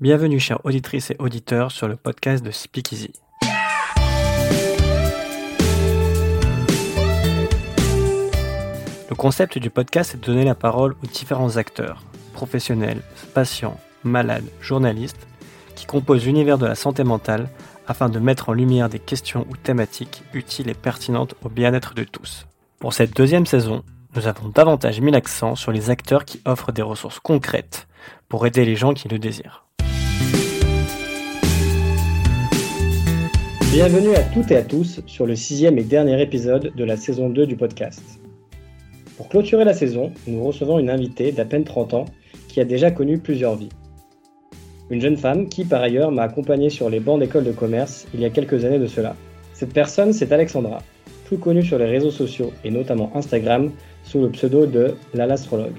Bienvenue chères auditrices et auditeurs sur le podcast de Speakeasy. Le concept du podcast est de donner la parole aux différents acteurs, professionnels, patients, malades, journalistes, qui composent l'univers de la santé mentale afin de mettre en lumière des questions ou thématiques utiles et pertinentes au bien-être de tous. Pour cette deuxième saison, nous avons davantage mis l'accent sur les acteurs qui offrent des ressources concrètes pour aider les gens qui le désirent. Bienvenue à toutes et à tous sur le sixième et dernier épisode de la saison 2 du podcast. Pour clôturer la saison, nous recevons une invitée d'à peine 30 ans qui a déjà connu plusieurs vies. Une jeune femme qui, par ailleurs, m'a accompagné sur les bancs d'école de commerce il y a quelques années de cela. Cette personne, c'est Alexandra, plus connue sur les réseaux sociaux et notamment Instagram sous le pseudo de l'alastrologue.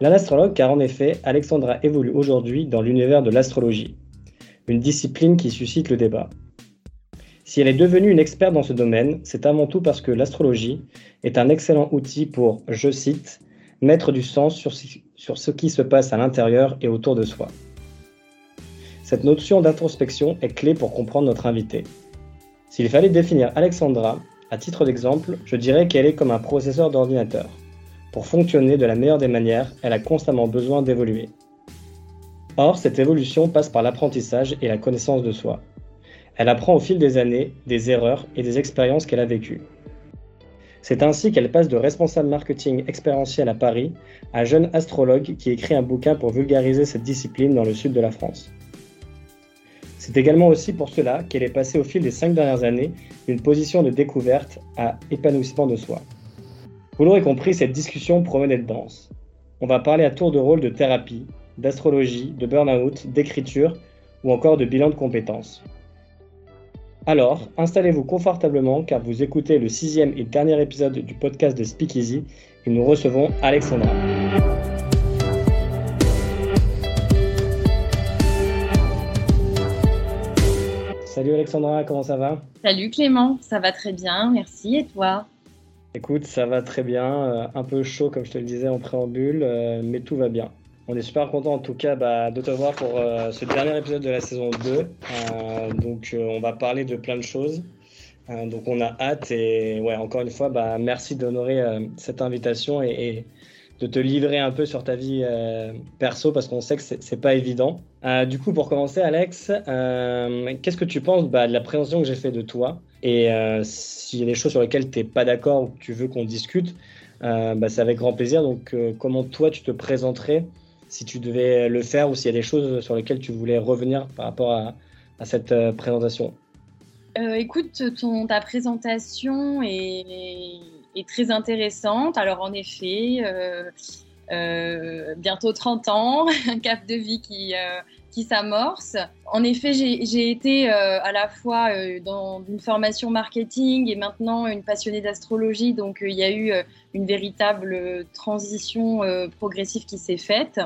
L'alastrologue car en effet, Alexandra évolue aujourd'hui dans l'univers de l'astrologie, une discipline qui suscite le débat. Si elle est devenue une experte dans ce domaine, c'est avant tout parce que l'astrologie est un excellent outil pour, je cite, mettre du sens sur, ce qui se passe à l'intérieur et autour de soi. Cette notion d'introspection est clé pour comprendre notre invité. S'il fallait définir Alexandra, à titre d'exemple, je dirais qu'elle est comme un processeur d'ordinateur. Pour fonctionner de la meilleure des manières, elle a constamment besoin d'évoluer. Or, cette évolution passe par l'apprentissage et la connaissance de soi. Elle apprend au fil des années, des erreurs et des expériences qu'elle a vécues. C'est ainsi qu'elle passe de responsable marketing expérientiel à Paris à jeune astrologue qui écrit un bouquin pour vulgariser cette discipline dans le sud de la France. C'est également aussi pour cela qu'elle est passée au fil des cinq dernières années d'une position de découverte à épanouissement de soi. Vous l'aurez compris, cette discussion promet d'être dense. On va parler à tour de rôle de thérapie, d'astrologie, de burn-out, d'écriture ou encore de bilan de compétences. Alors, installez-vous confortablement car vous écoutez le sixième et dernier épisode du podcast de Speakeasy et nous recevons Alexandra. Salut Alexandra, comment ça va? Salut Clément, ça va très bien, merci. Et toi? Écoute, ça va très bien, euh, un peu chaud comme je te le disais en préambule, euh, mais tout va bien. On est super content en tout cas de te voir pour euh, ce dernier épisode de la saison 2. Euh, donc euh, on va parler de plein de choses. donc on a hâte et ouais, encore une fois, bah, merci d'honorer cette invitation et, de te livrer un peu sur ta vie perso parce qu'on sait que c'est pas évident. du coup, pour commencer, Alex, qu'est-ce que tu penses bah, de la présentation que j'ai fait de toi Et s'il y a des choses sur lesquelles tu n'es pas d'accord ou que tu veux qu'on discute, bah, c'est avec grand plaisir. Donc, comment toi tu te présenterais si tu devais le faire ou s'il y a des choses sur lesquelles tu voulais revenir par rapport à, cette euh, présentation. Euh, écoute, ta présentation est, très intéressante. Alors en effet, euh, bientôt 30 ans, un cap de vie qui, qui s'amorce. En effet, j'ai été à la fois dans une formation marketing et maintenant une passionnée d'astrologie. Donc il y a eu une véritable transition progressive qui s'est faite.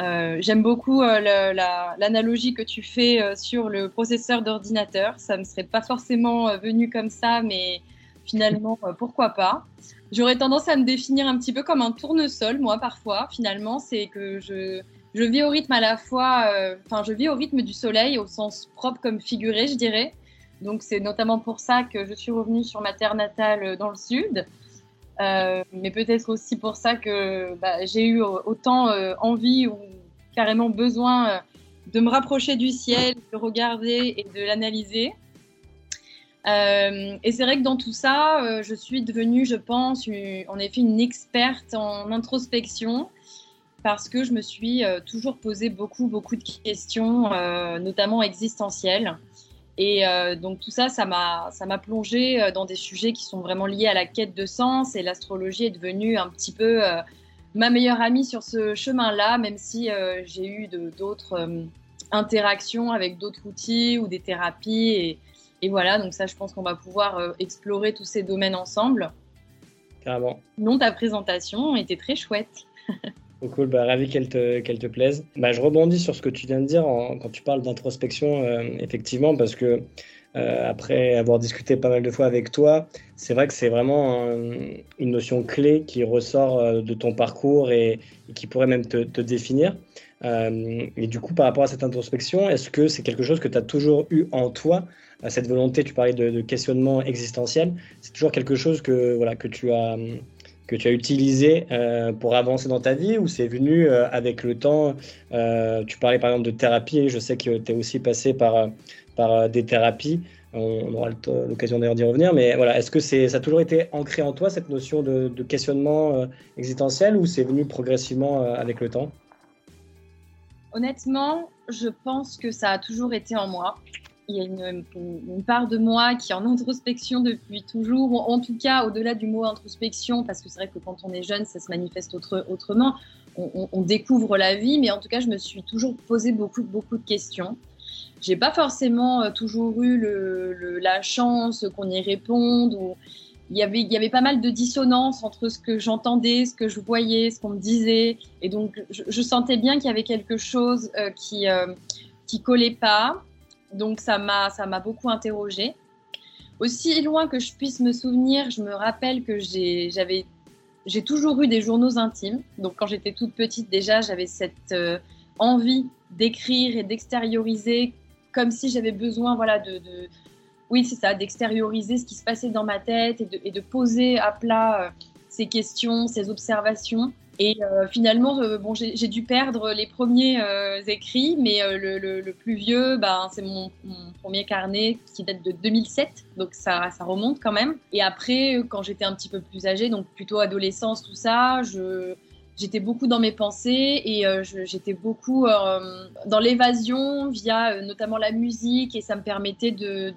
Euh, j'aime beaucoup euh, l'analogie que tu fais euh, sur le processeur d'ordinateur. Ça ne serait pas forcément venu comme ça, mais finalement, pourquoi pas. J'aurais tendance à me définir un petit peu comme un tournesol, moi, parfois. Finalement, c'est que je, je vis au rythme à la fois, enfin, je vis au rythme du soleil, au sens propre comme figuré, je dirais. Donc, c'est notamment pour ça que je suis revenue sur ma terre natale dans le sud. Euh, mais peut-être aussi pour ça que bah, j'ai eu autant euh, envie ou carrément besoin euh, de me rapprocher du ciel, de regarder et de l'analyser. et c'est vrai que dans tout ça, je suis devenue, je pense, en effet une experte en introspection parce que je me suis toujours posé beaucoup, beaucoup de questions, notamment existentielles. Et euh, donc tout ça, ça m'a, plongé euh, dans des sujets qui sont vraiment liés à la quête de sens. Et l'astrologie est devenue un petit peu euh, ma meilleure amie sur ce chemin-là, même si j'ai eu d'autres interactions avec d'autres outils ou des thérapies. Et, et voilà, donc ça, je pense qu'on va pouvoir explorer tous ces domaines ensemble. Carrément. Non, ta présentation était très chouette. cool, bah, ravi qu'elle te, te plaise. Bah, je rebondis sur ce que tu viens de dire quand tu parles d'introspection, euh, effectivement, parce que après avoir discuté pas mal de fois avec toi, c'est vrai que c'est vraiment une notion clé qui ressort de ton parcours et, qui pourrait même te, définir. et du coup, par rapport à cette introspection, est-ce que c'est quelque chose que tu as toujours eu en toi cette volonté, tu parlais de, questionnement existentiel, c'est toujours quelque chose que, voilà, que, tu, as, que tu as utilisé euh, pour avancer dans ta vie ou c'est venu euh, avec le temps euh, Tu parlais par exemple de thérapie, je sais que tu es aussi passé par, par des thérapies. On, aura l'occasion d'ailleurs d'y revenir, mais voilà, est-ce que ça a toujours été ancré en toi cette notion de questionnement existentiel ou c'est venu progressivement avec le temps? Honnêtement, je pense que ça a toujours été en moi il y a une, part de moi qui est en introspection depuis toujours, ou en tout cas au-delà du mot introspection, parce que c'est vrai que quand on est jeune, ça se manifeste autrement. On, découvre la vie, mais en tout cas, je me suis toujours posé beaucoup, de questions. J'ai pas forcément euh, toujours eu la chance qu'on y réponde. Ou... Il, y avait, pas mal de dissonance entre ce que j'entendais, ce que je voyais, ce qu'on me disait. Et donc, je, sentais bien qu'il y avait quelque chose euh, qui, euh, qui collait pas. Donc ça m'a ça m'a beaucoup interrogée. Aussi loin que je puisse me souvenir, je me rappelle que j'avais j'ai toujours eu des journaux intimes. Donc quand j'étais toute petite déjà, j'avais cette euh, envie d'écrire et d'extérioriser comme si j'avais besoin voilà de, oui c'est ça d'extérioriser ce qui se passait dans ma tête et de, poser à plat euh, ces questions, ces observations. Et euh, finalement, euh, bon, j'ai dû perdre les premiers euh, écrits, mais le, plus vieux, ben, c'est mon, premier carnet qui date de 2007, donc ça, ça remonte quand même. Et après, quand j'étais un petit peu plus âgée, donc plutôt adolescence, tout ça, je, j'étais beaucoup dans mes pensées et j'étais beaucoup dans l'évasion via notamment la musique et ça me permettait de,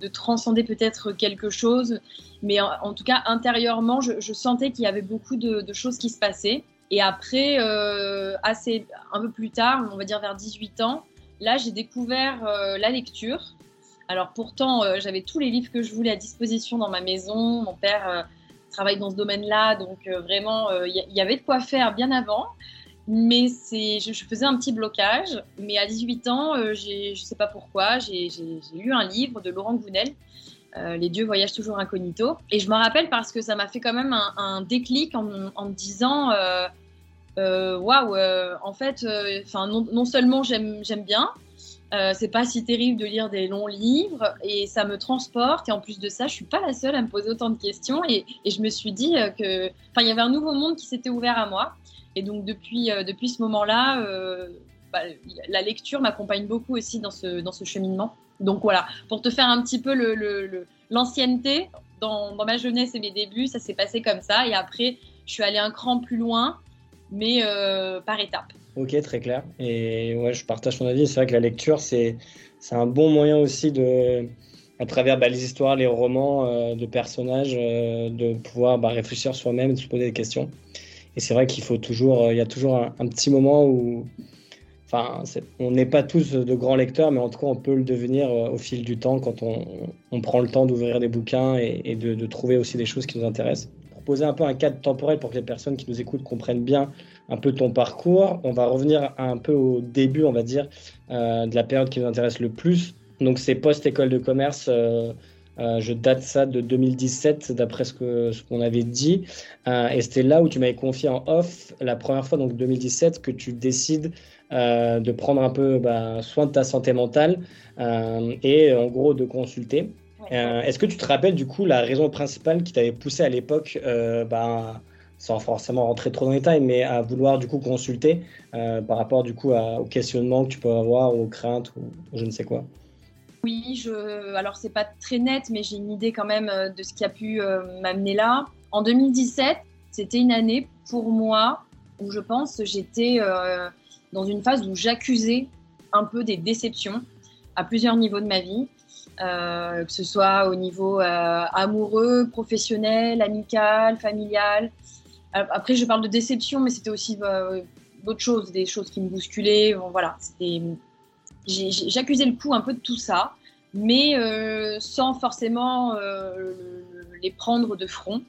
de, transcender peut-être quelque chose mais en, tout cas, intérieurement, je, sentais qu'il y avait beaucoup de, choses qui se passaient. Et après, euh, assez, un peu plus tard, on va dire vers 18 ans, là, j'ai découvert euh, la lecture. Alors pourtant, euh, j'avais tous les livres que je voulais à disposition dans ma maison. Mon père travaille dans ce domaine-là, donc vraiment, il y, avait de quoi faire bien avant. Mais c'est, je, faisais un petit blocage. Mais à 18 ans, je ne sais pas pourquoi, j'ai lu un livre de Laurent Gounel euh, les dieux voyagent toujours incognito. Et je me rappelle parce que ça m'a fait quand même un, déclic en, me disant euh, euh, waouh, en fait, enfin non, seulement j'aime bien, c'est pas si terrible de lire des longs livres et ça me transporte. Et en plus de ça, je suis pas la seule à me poser autant de questions. Et, je me suis dit que, enfin, il y avait un nouveau monde qui s'était ouvert à moi. Et donc depuis, depuis ce moment-là, bah, la lecture m'accompagne beaucoup aussi dans ce, dans ce cheminement. Donc voilà, pour te faire un petit peu l'ancienneté, dans, dans, ma jeunesse et mes débuts, ça s'est passé comme ça. Et après, je suis allée un cran plus loin, mais euh, par étapes. Ok, très clair. Et ouais, je partage ton avis. C'est vrai que la lecture, c'est un bon moyen aussi de, à travers bah, les histoires, les romans euh, de personnages, euh, de pouvoir bah, réfléchir soi-même, de se poser des questions. Et c'est vrai qu'il faut toujours, il y a toujours un, petit moment où Enfin, on n'est pas tous de grands lecteurs, mais en tout cas, on peut le devenir euh, au fil du temps quand on, prend le temps d'ouvrir des bouquins et, de, trouver aussi des choses qui nous intéressent. Pour poser un peu un cadre temporel pour que les personnes qui nous écoutent comprennent bien un peu ton parcours, on va revenir un peu au début, on va dire, euh, de la période qui nous intéresse le plus. Donc, c'est post-école de commerce. Euh, je date ça de 2017, d'après ce qu'on ce qu'on avait dit. et c'était là où tu m'avais confié en off, la première fois, donc 2017, que tu décides euh, de prendre un peu bah, soin de ta santé mentale euh, et en gros de consulter. Euh, est-ce que tu te rappelles du coup la raison principale qui t'avait poussé à l'époque, bah, sans forcément rentrer trop dans les détails, mais à vouloir du coup consulter par rapport du coup au questionnement que tu peux avoir, aux craintes ou, je ne sais quoi Oui, je... alors c'est pas très net, mais j'ai une idée quand même de ce qui a pu m'amener là. En 2017, c'était une année pour moi où je pense j'étais dans une phase où j'accusais un peu des déceptions à plusieurs niveaux de ma vie, euh, que ce soit au niveau euh, amoureux, professionnel, amical, familial. Euh, après, je parle de déception, mais c'était aussi d'autres choses, des choses qui me bousculaient. Bon, voilà, j'accusais le coup un peu de tout ça, mais sans forcément les prendre de front.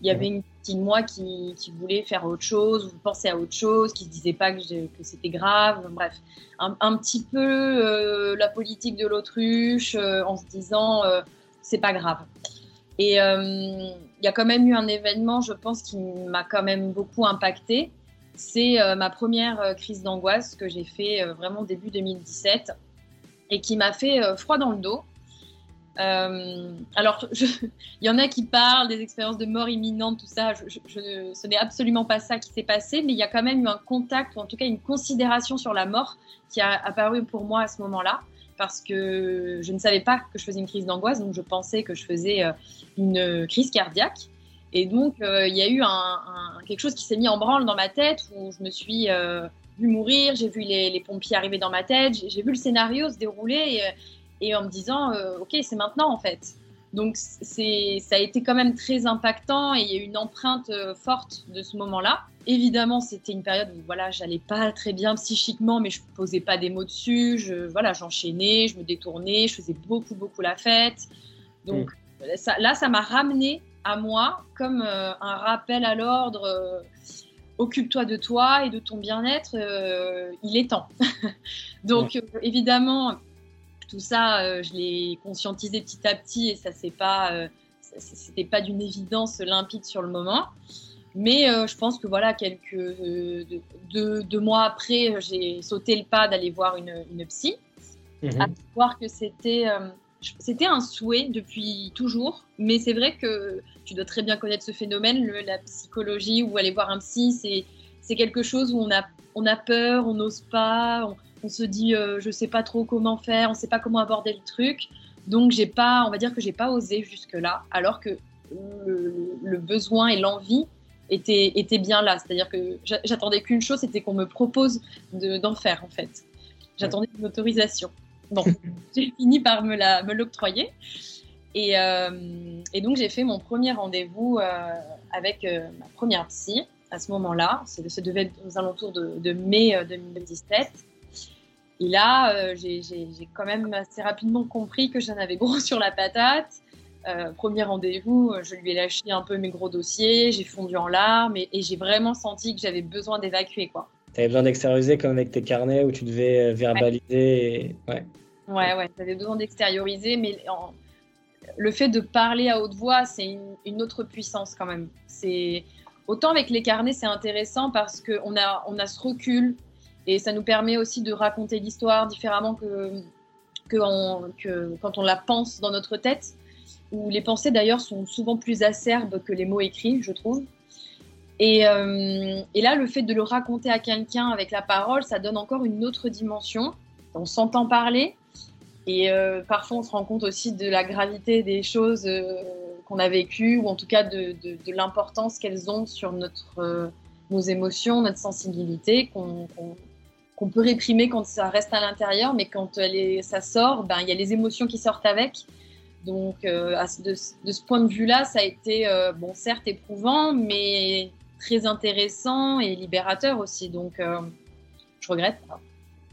il y avait une partie de moi qui, voulait faire autre chose, ou penser à autre chose, qui se disait pas que, c'était grave. Bref, un, petit peu euh, la politique de l'autruche euh, en se disant euh, c'est pas grave. Et il y a quand même eu un événement, je pense, qui m'a quand même beaucoup impacté. C'est ma première crise d'angoisse que j'ai fait vraiment début 2017 et qui m'a fait froid dans le dos. Euh, alors, il y en a qui parlent des expériences de mort imminente, tout ça. Ce n'est absolument pas ça qui s'est passé, mais il y a quand même eu un contact, ou en tout cas une considération sur la mort qui a apparu pour moi à ce moment-là, parce que je ne savais pas que je faisais une crise d'angoisse, donc je pensais que je faisais euh, une crise cardiaque. Et donc, euh, il y a eu quelque chose qui s'est mis en branle dans ma tête, où je me suis vu mourir, j'ai vu les, pompiers arriver dans ma tête, j'ai vu le scénario se dérouler. Et, en me disant, euh, ok, c'est maintenant en fait. Donc c'est, ça a été quand même très impactant et il y a eu une empreinte euh, forte de ce moment-là. Évidemment, c'était une période où voilà, j'allais pas très bien psychiquement, mais je posais pas des mots dessus. Je, voilà, j'enchaînais, je me détournais, je faisais beaucoup beaucoup la fête. Donc mm. ça, là, ça m'a ramené à moi comme euh, un rappel à l'ordre. Occupe-toi de toi et de ton bien-être. il est temps. Donc évidemment tout ça, euh, je l'ai conscientisé petit à petit et ça c'est pas, euh, c'était pas d'une évidence limpide sur le moment. Mais euh, je pense que voilà, quelques deux, mois après, j'ai sauté le pas d'aller voir une, une psy, mhm. à voir que c'était c'était un souhait depuis toujours, mais c'est vrai que tu dois très bien connaître ce phénomène, la psychologie ou aller voir un psy, c'est quelque chose où on a, on a peur, on n'ose pas, on se dit euh, je sais pas trop comment faire, on sait pas comment aborder le truc. Donc j'ai pas, on va dire que j'ai pas osé jusque là, alors que le, besoin et l'envie étaient, étaient bien là. C'est-à-dire que j'attendais qu'une chose, c'était qu'on me propose d'en faire en fait. J'attendais une autorisation. Bon, j'ai fini par me l'octroyer. Et, euh, et, donc j'ai fait mon premier rendez-vous euh, avec ma première psy à ce moment-là. Ça devait être aux alentours de, de mai 2017. Et là, euh, j'ai quand même assez rapidement compris que j'en avais gros sur la patate. Euh, premier rendez-vous, je lui ai lâché un peu mes gros dossiers, j'ai fondu en larmes et, j'ai vraiment senti que j'avais besoin d'évacuer. quoi. Tu avais besoin d'extérioriser comme avec tes carnets où tu devais euh, verbaliser. Ouais, ouais, ouais, tu avais besoin d'extérioriser, mais le fait de parler à haute voix, c'est une, une, autre puissance quand même. C'est Autant avec les carnets, c'est intéressant parce qu'on a, on a ce recul et ça nous permet aussi de raconter l'histoire différemment que, que, quand on la pense dans notre tête, où les pensées d'ailleurs sont souvent plus acerbes que les mots écrits, je trouve. Et, euh, et là, le fait de le raconter à quelqu'un avec la parole, ça donne encore une autre dimension. On s'entend parler et euh, parfois on se rend compte aussi de la gravité des choses euh, qu'on a vécues ou en tout cas de, de, l'importance qu'elles ont sur notre, nos émotions, notre sensibilité, qu'on peut réprimer quand ça reste à l'intérieur, mais quand ça sort, ben, il y a les émotions qui sortent avec. Donc, euh, de, ce point de vue-là, ça a été, euh, bon, certes éprouvant, mais très intéressant et libérateur aussi. Donc, euh, je regrette.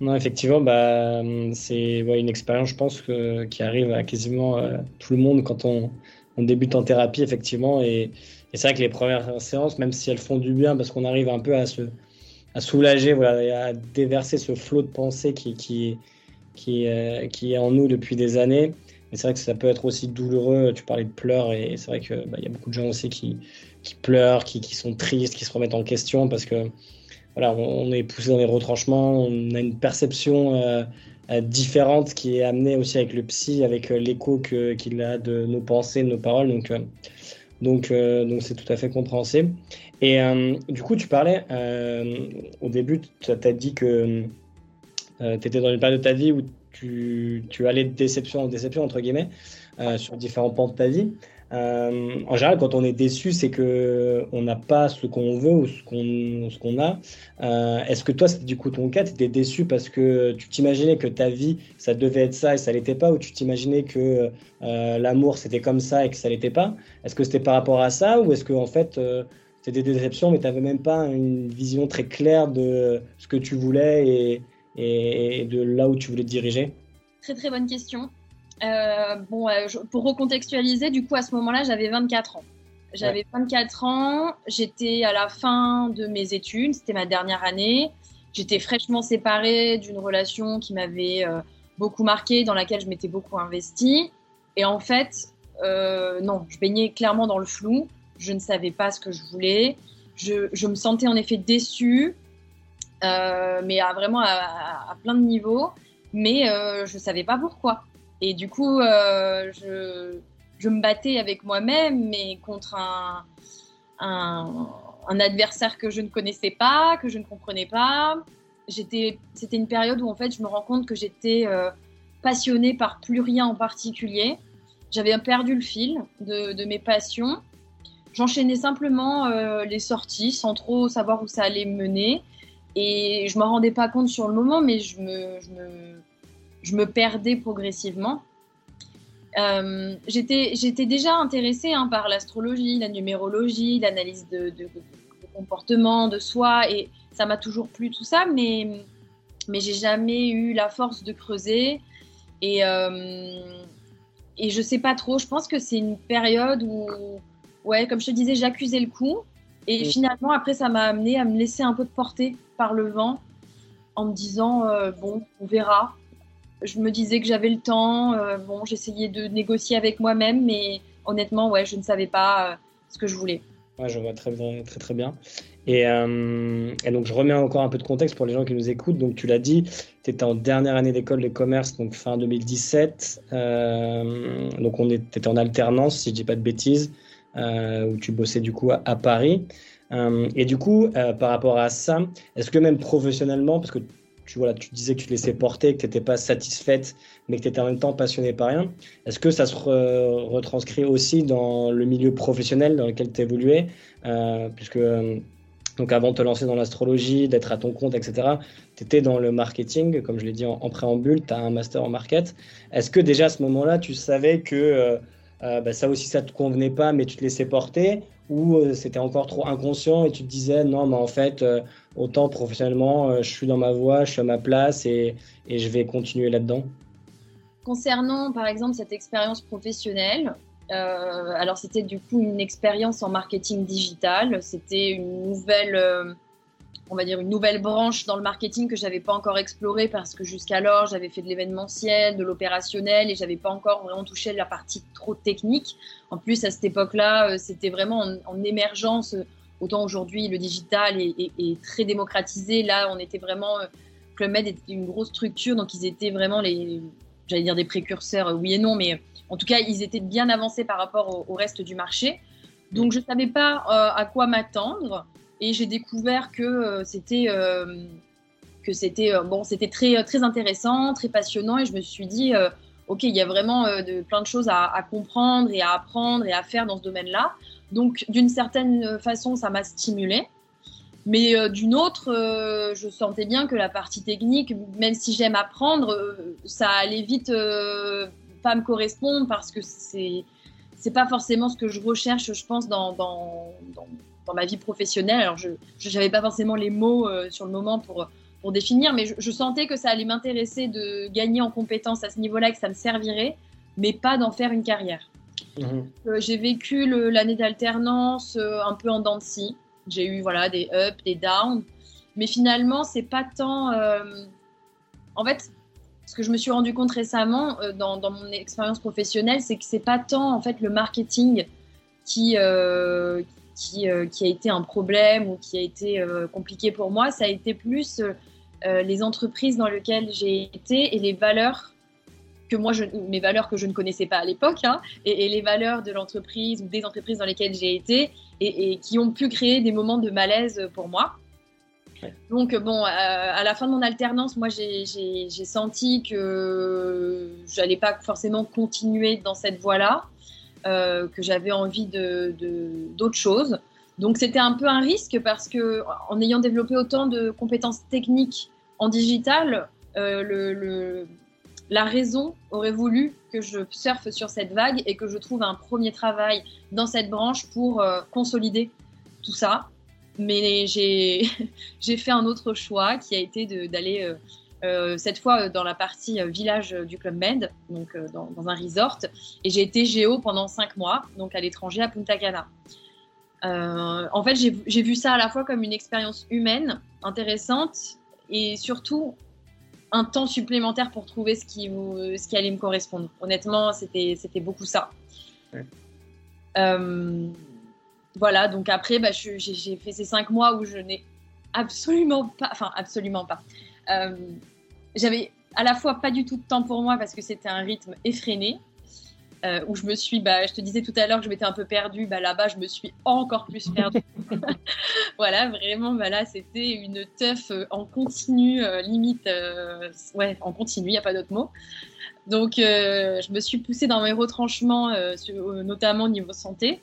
Non, effectivement, bah, c'est une expérience, je pense, qui arrive à quasiment tout le monde quand on, débute en thérapie, effectivement. Et, c'est vrai que les premières séances, même si elles font du bien, parce qu'on arrive un peu à se, soulager, à déverser ce flot de pensée qui, qui, qui, euh, qui est en nous depuis des années. Mais c'est vrai que ça peut être aussi douloureux. Tu parlais de pleurs et c'est vrai qu'il bah, y a beaucoup de gens aussi qui, pleurent, qui, sont tristes, qui se remettent en question parce que voilà, on, est poussé dans les retranchements, on a une perception euh, différente qui est amenée aussi avec le psy, avec l'écho qu'il a de nos pensées, de nos paroles. Donc, donc, donc c'est tout à fait compréhensible. Et euh, du coup, tu parlais, euh, au début, tu as dit que euh, tu étais dans une période de ta vie où tu, tu allais de déception en déception, entre guillemets, sur différents pans de ta vie. En général, quand on est déçu, c'est que on n'a pas ce qu'on veut ou ce qu'on ce qu'on a. Est-ce que toi, c'était du coup ton cas? Tu étais déçu parce que tu t'imaginais que ta vie, ça devait être ça et ça l'était pas, ou tu t'imaginais que l'amour, c'était comme ça et que ça l'était pas? Est-ce que c'était par rapport à ça, ou est-ce que en fait c'était des déceptions, mais tu n'avais même pas une vision très claire de ce que tu voulais et, et, de là où tu voulais te diriger? Très très bonne question. Euh, bon, pour recontextualiser, du coup, à ce moment-là, j'avais 24 ans. J'avais 24 ans, j'étais à la fin de mes études, c'était ma dernière année. J'étais fraîchement séparée d'une relation qui m'avait euh, beaucoup marquée, dans laquelle je m'étais beaucoup investie. Et en fait, euh, non, je baignais clairement dans le flou. Je ne savais pas ce que je voulais. Je, je me sentais en effet déçue, euh, mais à, vraiment à, à, plein de niveaux. Mais euh, je ne savais pas pourquoi. Et du coup, euh, je, me battais avec moi-même, mais contre un, adversaire que je ne connaissais pas, que je ne comprenais pas. C'était une période où en fait, je me rends compte que j'étais euh, passionnée par plus rien en particulier. J'avais perdu le fil de, mes passions. J'enchaînais simplement euh, les sorties sans trop savoir où ça allait me mener. Et je ne m'en rendais pas compte sur le moment, mais je me, je me perdais progressivement. Euh, J'étais déjà intéressée hein, par l'astrologie, la numérologie, l'analyse de, de, de, comportement, de soi, et ça m'a toujours plu tout ça, mais, mais j'ai jamais eu la force de creuser. Et, euh, et je sais pas trop, je pense que c'est une période où, ouais, comme je te disais, j'accusais le coup. Et mmh. finalement, après, ça m'a amené à me laisser un peu de porter par le vent en me disant, euh, bon, on verra. Je me disais que j'avais le temps. Euh, bon, j'essayais de négocier avec moi-même, mais honnêtement, ouais, je ne savais pas euh, ce que je voulais. Ouais, je vois très bien, très très bien. Et, euh, et, donc, je remets encore un peu de contexte pour les gens qui nous écoutent. Donc, tu l'as dit, tu étais en dernière année d'école de commerce, donc fin 2017. Euh, donc, on étais en alternance, si je dis pas de bêtises, où tu bossais du coup à, à Paris. Et du coup, par rapport à ça, est-ce que même professionnellement, parce que tu, voilà, tu disais que tu te laissais porter, que tu n'étais pas satisfaite, mais que tu étais en même temps passionnée par rien, est-ce que ça se re retranscrit aussi dans le milieu professionnel dans lequel tu évoluais euh, Puisque donc avant de te lancer dans l'astrologie, d'être à ton compte, etc., tu étais dans le marketing, comme je l'ai dit en, préambule, tu as un master en market. Est-ce que déjà à ce moment-là, tu savais que euh, euh, bah, ça aussi, ça te convenait pas, mais tu te laissais porter ou euh, c'était encore trop inconscient et tu te disais non, mais en fait, euh, autant professionnellement, je suis dans ma voie, je suis à ma place et, je vais continuer là-dedans Concernant par exemple cette expérience professionnelle, euh, alors c'était du coup une expérience en marketing digital. C'était une nouvelle, euh, on va dire une nouvelle branche dans le marketing que j'avais pas encore explorée parce que jusqu'alors j'avais fait de l'événementiel, de l'opérationnel et j'avais pas encore vraiment touché la partie trop technique. En plus à cette époque-là, euh, c'était vraiment en, en, émergence. Autant aujourd'hui le digital est, très démocratisé. Là, on était vraiment Club Med était une grosse structure, donc ils étaient vraiment les, j'allais dire des précurseurs, oui et non, mais en tout cas, ils étaient bien avancés par rapport au, reste du marché. Donc, je ne savais pas euh, à quoi m'attendre. Et j'ai découvert que euh, c'était euh, que c'était bon, c'était très très intéressant, très passionnant. Et je me suis dit, ok, il y a vraiment de, plein de choses à, comprendre et à apprendre et à faire dans ce domaine-là. Donc, d'une certaine façon, ça m'a stimulée. Mais euh, d'une autre, euh, je sentais bien que la partie technique, même si j'aime apprendre, euh, ça allait vite pas me correspondre parce que c'est pas forcément ce que je recherche, je pense, dans, dans, dans, ma vie professionnelle. Alors, je n'avais pas forcément les mots sur le moment pour, pour définir, mais je, je sentais que ça allait m'intéresser de gagner en compétences à ce niveau-là, que ça me servirait, mais pas d'en faire une carrière. Mmh. J'ai vécu l'année d'alternance un peu en dents de scie. J'ai eu voilà des ups, des downs, mais finalement c'est pas tant. Euh... En fait, ce que je me suis rendu compte récemment euh, dans, mon expérience professionnelle, c'est que c'est pas tant en fait le marketing qui euh, qui, euh, a été un problème ou qui a été euh, compliqué pour moi. Ça a été plus euh, les entreprises dans lesquelles j'ai été et les valeurs que moi, je, mes valeurs que je ne connaissais pas à l'époque, hein, et, et, les valeurs de l'entreprise ou des entreprises dans lesquelles j'ai été, et, et, qui ont pu créer des moments de malaise pour moi. Ouais. Donc, bon, euh, à la fin de mon alternance, moi, j'ai senti que j'allais pas forcément continuer dans cette voie-là, euh, que j'avais envie d'autres de, de, choses. Donc, c'était un peu un risque parce que, en ayant développé autant de compétences techniques en digital, euh, le, le la raison aurait voulu que je surfe sur cette vague et que je trouve un premier travail dans cette branche pour euh, consolider tout ça. Mais j'ai fait un autre choix qui a été d'aller euh, cette fois dans la partie village du Club Med, donc dans, dans, un resort. Et j'ai été géo pendant cinq mois, donc à l'étranger, à Punta Cana. en fait, j'ai vu ça à la fois comme une expérience humaine intéressante et surtout un temps supplémentaire pour trouver ce qui, ce qui allait me correspondre. Honnêtement, c'était beaucoup ça. Euh, voilà, donc après, bah, j'ai fait ces cinq mois où je n'ai absolument pas, enfin absolument pas. Euh, j'avais à la fois pas du tout de temps pour moi parce que c'était un rythme effréné. Euh, où je me suis, bah, je te disais tout à l'heure que je m'étais un peu perdue, bah, là-bas je me suis encore plus perdue. voilà, vraiment, bah, là c'était une teuf euh, en continu, euh, limite, ouais, en continu, il n'y a pas d'autre mot. Donc je me suis poussée dans mes retranchements, notamment au niveau santé.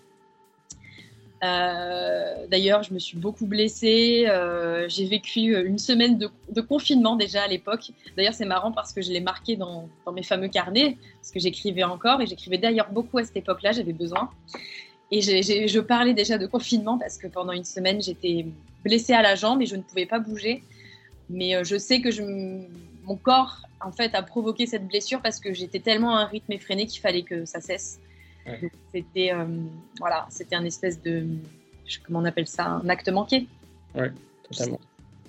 Euh, d'ailleurs, je me suis beaucoup blessée. Euh, j'ai vécu une semaine de, confinement déjà à l'époque. D'ailleurs, c'est marrant parce que je l'ai marqué dans, mes fameux carnets, parce que j'écrivais encore et j'écrivais d'ailleurs beaucoup à cette époque-là, j'avais besoin. Et je parlais déjà de confinement parce que pendant une semaine, j'étais blessée à la jambe et je ne pouvais pas bouger. Mais euh, je sais que mon corps, en fait, a provoqué cette blessure parce que j'étais tellement à un rythme effréné qu'il fallait que ça cesse. C'était euh, voilà, c'était un espèce de comment on appelle ça, un acte manqué. Oui, totalement.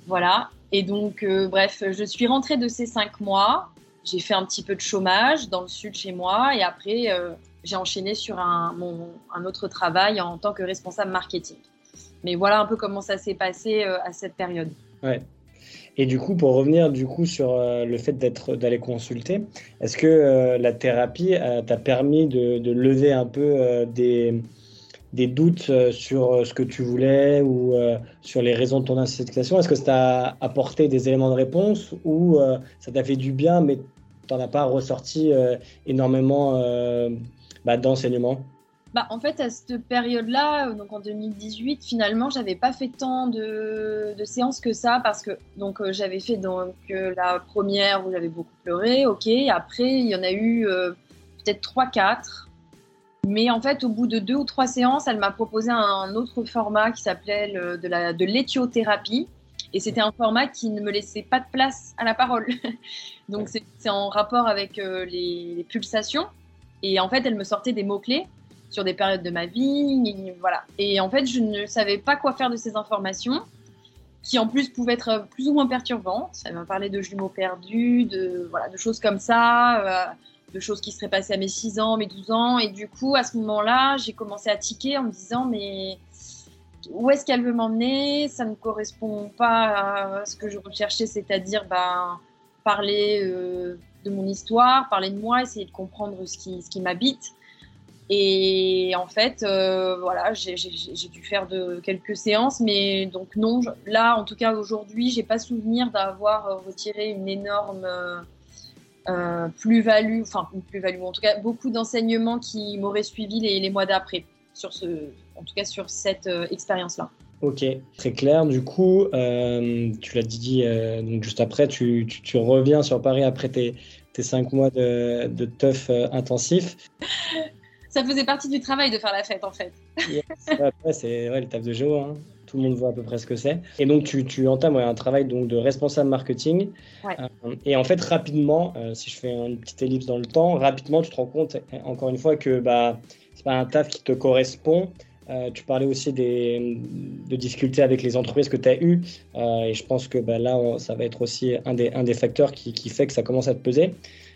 Voilà. Et donc, euh, bref, je suis rentrée de ces cinq mois. J'ai fait un petit peu de chômage dans le sud chez moi et après, euh, j'ai enchaîné sur un, mon, un, autre travail en tant que responsable marketing. Mais voilà un peu comment ça s'est passé à cette période. Ouais. Et du coup, pour revenir du coup sur euh, le fait d'être d'aller consulter, est-ce que euh, la thérapie euh, t'a permis de, lever un peu des, des doutes sur ce que tu voulais ou sur les raisons de ton insatisfaction? Est-ce que ça t'a apporté des éléments de réponse ou ça t'a fait du bien, mais tu n'en as pas ressorti énormément bah, d'enseignements? Bah, en fait, à cette période-là, euh, donc en 2018, finalement, j'avais pas fait tant de, séances que ça parce que donc euh, j'avais fait donc euh, la première où j'avais beaucoup pleuré, ok. Après, il y en a eu peut-être trois, quatre. Mais en fait, au bout de deux ou trois séances, elle m'a proposé un autre format qui s'appelait de l'éthiothérapie. Et c'était un format qui ne me laissait pas de place à la parole. donc c'est en rapport avec les pulsations. Et en fait, elle me sortait des mots-clés sur des périodes de ma vie. Et, voilà. Et en fait, je ne savais pas quoi faire de ces informations, qui en plus pouvaient être plus ou moins perturbantes. Elle m'a parlé de jumeaux perdus, de, voilà, de choses comme ça, euh, de choses qui seraient passées à mes 6 ans, mes 12 ans. Et du coup, à ce moment-là, j'ai commencé à tiquer en me disant, mais où est-ce qu'elle veut m'emmener? Ça ne correspond pas à ce que je recherchais, c'est-à-dire ben, parler euh, de mon histoire, parler de moi, essayer de comprendre ce qui, ce qui m'habite. Et en fait, euh, voilà, j'ai dû faire de quelques séances, mais donc non, là, en tout cas aujourd'hui, j'ai pas souvenir d'avoir retiré une énorme euh, plus-value, enfin une plus-value, en tout cas beaucoup d'enseignements qui m'auraient suivi les, mois d'après, sur ce, en tout cas sur cette euh, expérience-là. Ok, très clair. Du coup, tu l'as dit donc juste après, tu, tu, reviens sur Paris après tes, tes cinq mois de, de teuf intensif ça faisait partie du travail de faire la fête en fait. Après, c'est le taf de géo. Hein. Tout le monde voit à peu près ce que c'est. Et donc, tu, tu entames un travail donc, de responsable marketing. Euh, et en fait, rapidement, euh, si je fais une petite ellipse dans le temps, rapidement, tu te rends compte, encore une fois, que bah, c'est pas un taf qui te correspond. Euh, tu parlais aussi des, de difficultés avec les entreprises que tu as eues. et je pense que bah, là, ça va être aussi un des, un des facteurs qui, qui fait que ça commence à te peser.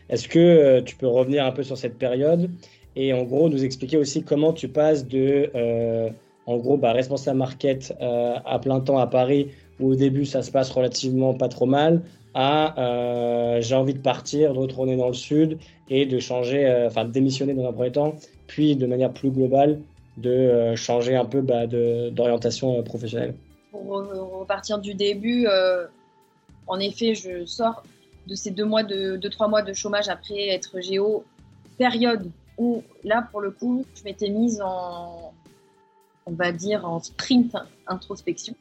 Est-ce que tu peux revenir un peu sur cette période? Et en gros nous expliquer aussi comment tu passes de, euh, en gros, bah, responsable market euh, à plein temps à Paris, où au début ça se passe relativement pas trop mal, à euh, j'ai envie de partir, de retourner dans le sud et de changer, enfin de démissionner dans un premier temps, puis de manière plus globale de changer un peu bah, d'orientation professionnelle. Pour repartir du début, en effet, je sors de ces deux mois de deux, trois mois de chômage après être géo, période où là, pour le coup, je m'étais mise en, on va dire, en sprint introspection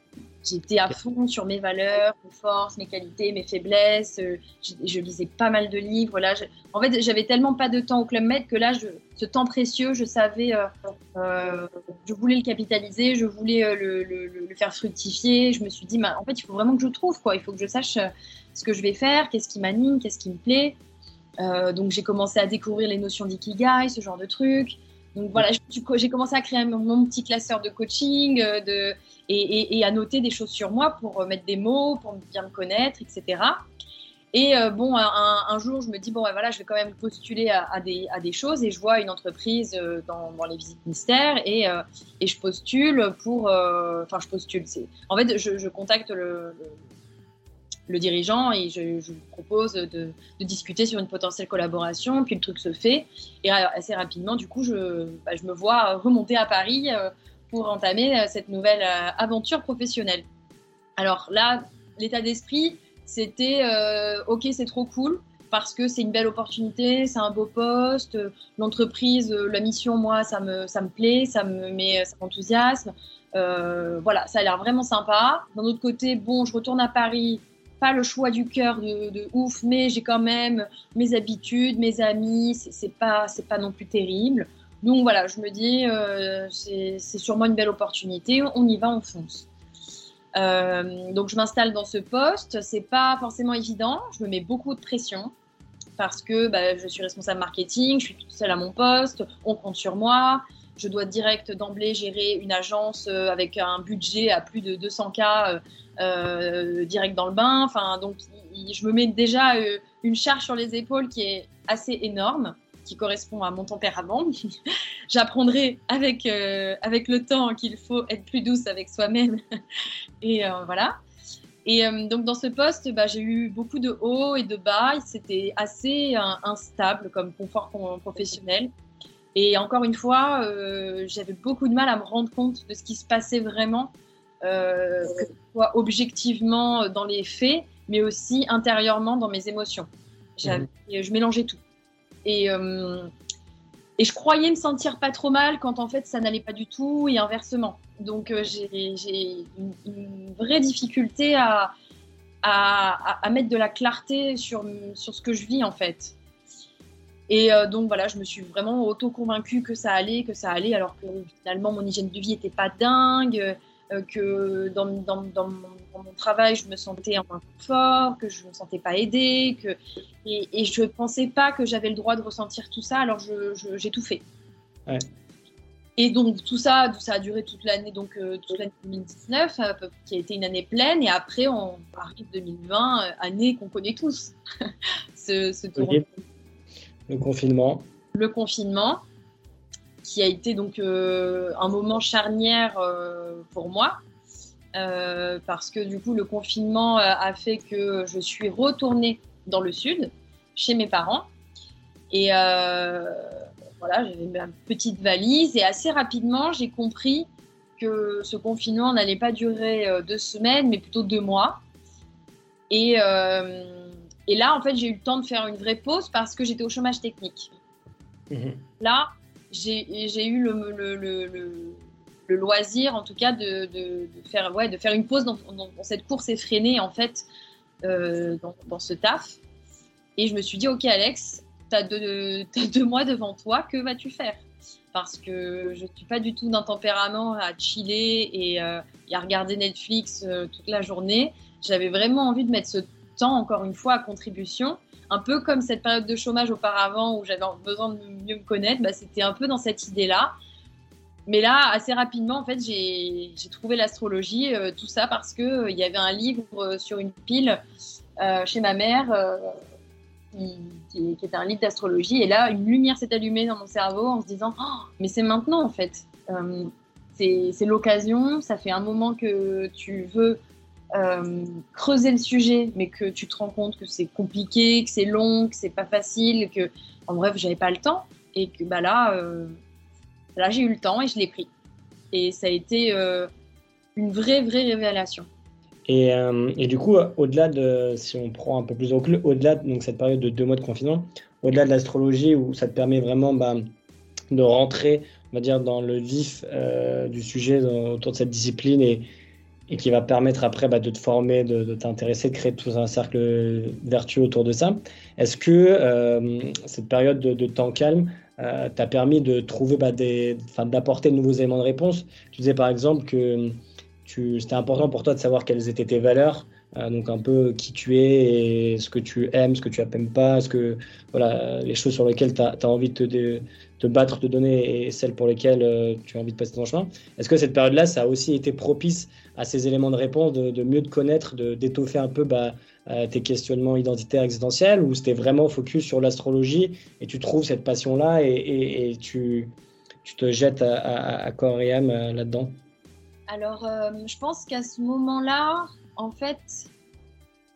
j'étais à fond sur mes valeurs, mes forces, mes qualités, mes faiblesses. Je, lisais pas mal de livres. Là, en fait, j'avais tellement pas de temps au Club Med que là, je, ce temps précieux, je savais, je voulais le capitaliser, je voulais le, le, faire fructifier. Je me suis dit, bah, en fait, il faut vraiment que je trouve quoi. Il faut que je sache ce que je vais faire, qu'est-ce qui m'anime, qu'est-ce qui me plaît. Donc, j'ai commencé à découvrir les notions d'ikigai, ce genre de trucs. Donc voilà, j'ai commencé à créer mon, petit classeur de coaching euh, de, et, à noter des choses sur moi pour euh, mettre des mots, pour bien me connaître, etc. Et euh, bon, un, jour, je me dis, bon, voilà, je vais quand même postuler à, des, à des, choses et je vois une entreprise dans, dans, les visites mystères et, et je postule pour. Enfin, je postule. En fait, je, je contacte le dirigeant et je, lui propose de, discuter sur une potentielle collaboration. Puis le truc se fait et assez rapidement, du coup, je, bah, je me vois remonter à Paris euh, pour entamer euh, cette nouvelle euh, aventure professionnelle. Alors là, l'état d'esprit, c'était ok, c'est trop cool parce que c'est une belle opportunité, c'est un beau poste, l'entreprise, la mission, moi, ça me, ça me plaît, ça me met, ça m'enthousiasme. voilà, ça a l'air vraiment sympa. D'un autre côté, bon, je retourne à Paris, pas le choix du cœur de, ouf, mais j'ai quand même mes habitudes, mes amis, c'est pas, c'est pas non plus terrible. Donc voilà, je me dis, euh, c'est sûrement une belle opportunité, on y va, on fonce. Euh, donc je m'installe dans ce poste, c'est pas forcément évident, je me mets beaucoup de pression parce que bah, je suis responsable marketing, je suis toute seule à mon poste, on compte sur moi, je dois direct d'emblée gérer une agence euh, avec un budget à plus de 200K euh, direct dans le bain. Enfin, donc, je me mets déjà euh, une charge sur les épaules qui est assez énorme, qui correspond à mon tempérament. J'apprendrai avec, avec le temps qu'il faut être plus douce avec soi-même. Et voilà. Et donc dans ce poste, bah, j'ai eu beaucoup de hauts et de bas. C'était assez instable comme confort professionnel. Et encore une fois, euh, j'avais beaucoup de mal à me rendre compte de ce qui se passait vraiment, euh, que ce soit objectivement dans les faits, mais aussi intérieurement dans mes émotions. Mhm. Je mélangeais tout. Et, euh, et je croyais me sentir pas trop mal quand en fait ça n'allait pas du tout et inversement. Donc j'ai une, une, vraie difficulté à, à, à, mettre de la clarté sur, sur ce que je vis en fait. Et euh, donc voilà, je me suis vraiment auto-convaincue que ça allait, que ça allait, alors que finalement mon hygiène de vie n'était pas dingue, euh, que dans, dans, dans, mon, travail je me sentais en fort, que je ne me sentais pas aidée, que, et, et je ne pensais pas que j'avais le droit de ressentir tout ça, alors j'ai tout fait. Ouais. Et donc tout ça, ça a duré toute l'année, donc euh, toute l'année 2019, qui a été une année pleine, et après on arrive 2020, année qu'on connaît tous. ce, ce tour. Le confinement. Le confinement, qui a été donc euh, un moment charnière euh, pour moi, euh, parce que du coup, le confinement a fait que je suis retournée dans le sud, chez mes parents. Et voilà, j'avais ma petite valise, et assez rapidement, j'ai compris que ce confinement n'allait pas durer deux semaines, mais plutôt deux mois. Et et là, en fait, j'ai eu le temps de faire une vraie pause parce que j'étais au chômage technique. Mhm. Là, j'ai eu le, loisir, en tout cas, de, faire, une pause dans, cette course effrénée, en fait, euh, dans, ce taf. Et je me suis dit, OK, Alex, tu as, as, deux mois devant toi, que vas-tu faire? Parce que je ne suis pas du tout d'un tempérament à chiller et, euh, à regarder Netflix euh, toute la journée. J'avais vraiment envie de mettre ce temps, encore une fois, à contribution. Un peu comme cette période de chômage auparavant où j'avais besoin de mieux me connaître, bah, c'était un peu dans cette idée-là. Mais là, assez rapidement, en fait, j'ai trouvé l'astrologie, euh, tout ça parce qu'il euh, y avait un livre euh, sur une pile chez ma mère qui, qui, était un livre d'astrologie. Et là, une lumière s'est allumée dans mon cerveau en se disant oh, Mais c'est maintenant, en fait. c'est l'occasion. Ça fait un moment que tu veux euh, creuser le sujet, mais que tu te rends compte que c'est compliqué, que c'est long, que c'est pas facile, que en bref, j'avais pas le temps, et que bah là, euh, là j'ai eu le temps et je l'ai pris. Et ça a été euh, une vraie, vraie révélation. Et, et du coup, au-delà de, si on prend un peu plus de recul, au-delà de cette période de deux mois de confinement, au-delà de l'astrologie où ça te permet vraiment bah, de rentrer, on va dire, dans le vif du sujet autour de cette discipline et, et qui va permettre après bah, de te former, de, t'intéresser, de créer tout un cercle vertueux autour de ça. Est-ce que euh, cette période de, temps calme euh, t'a permis de trouver bah, d'apporter de nouveaux éléments de réponse? Tu disais par exemple que c'était important pour toi de savoir quelles étaient tes valeurs, euh, donc un peu qui tu es et ce que tu aimes, ce que tu n'aimes pas, ce que, voilà, les choses sur lesquelles tu as, envie de te, te, battre, de donner et celles pour lesquelles tu as envie de passer ton chemin. Est-ce que cette période-là, ça a aussi été propice à ces éléments de réponse, de, mieux te connaître, d'étoffer un peu bah, euh, tes questionnements identitaires existentiels, ou c'était vraiment focus sur l'astrologie et tu trouves cette passion-là et, et, tu, tu, te jettes à, à, corps et âme là-dedans? Alors, je pense qu'à ce moment-là, en fait,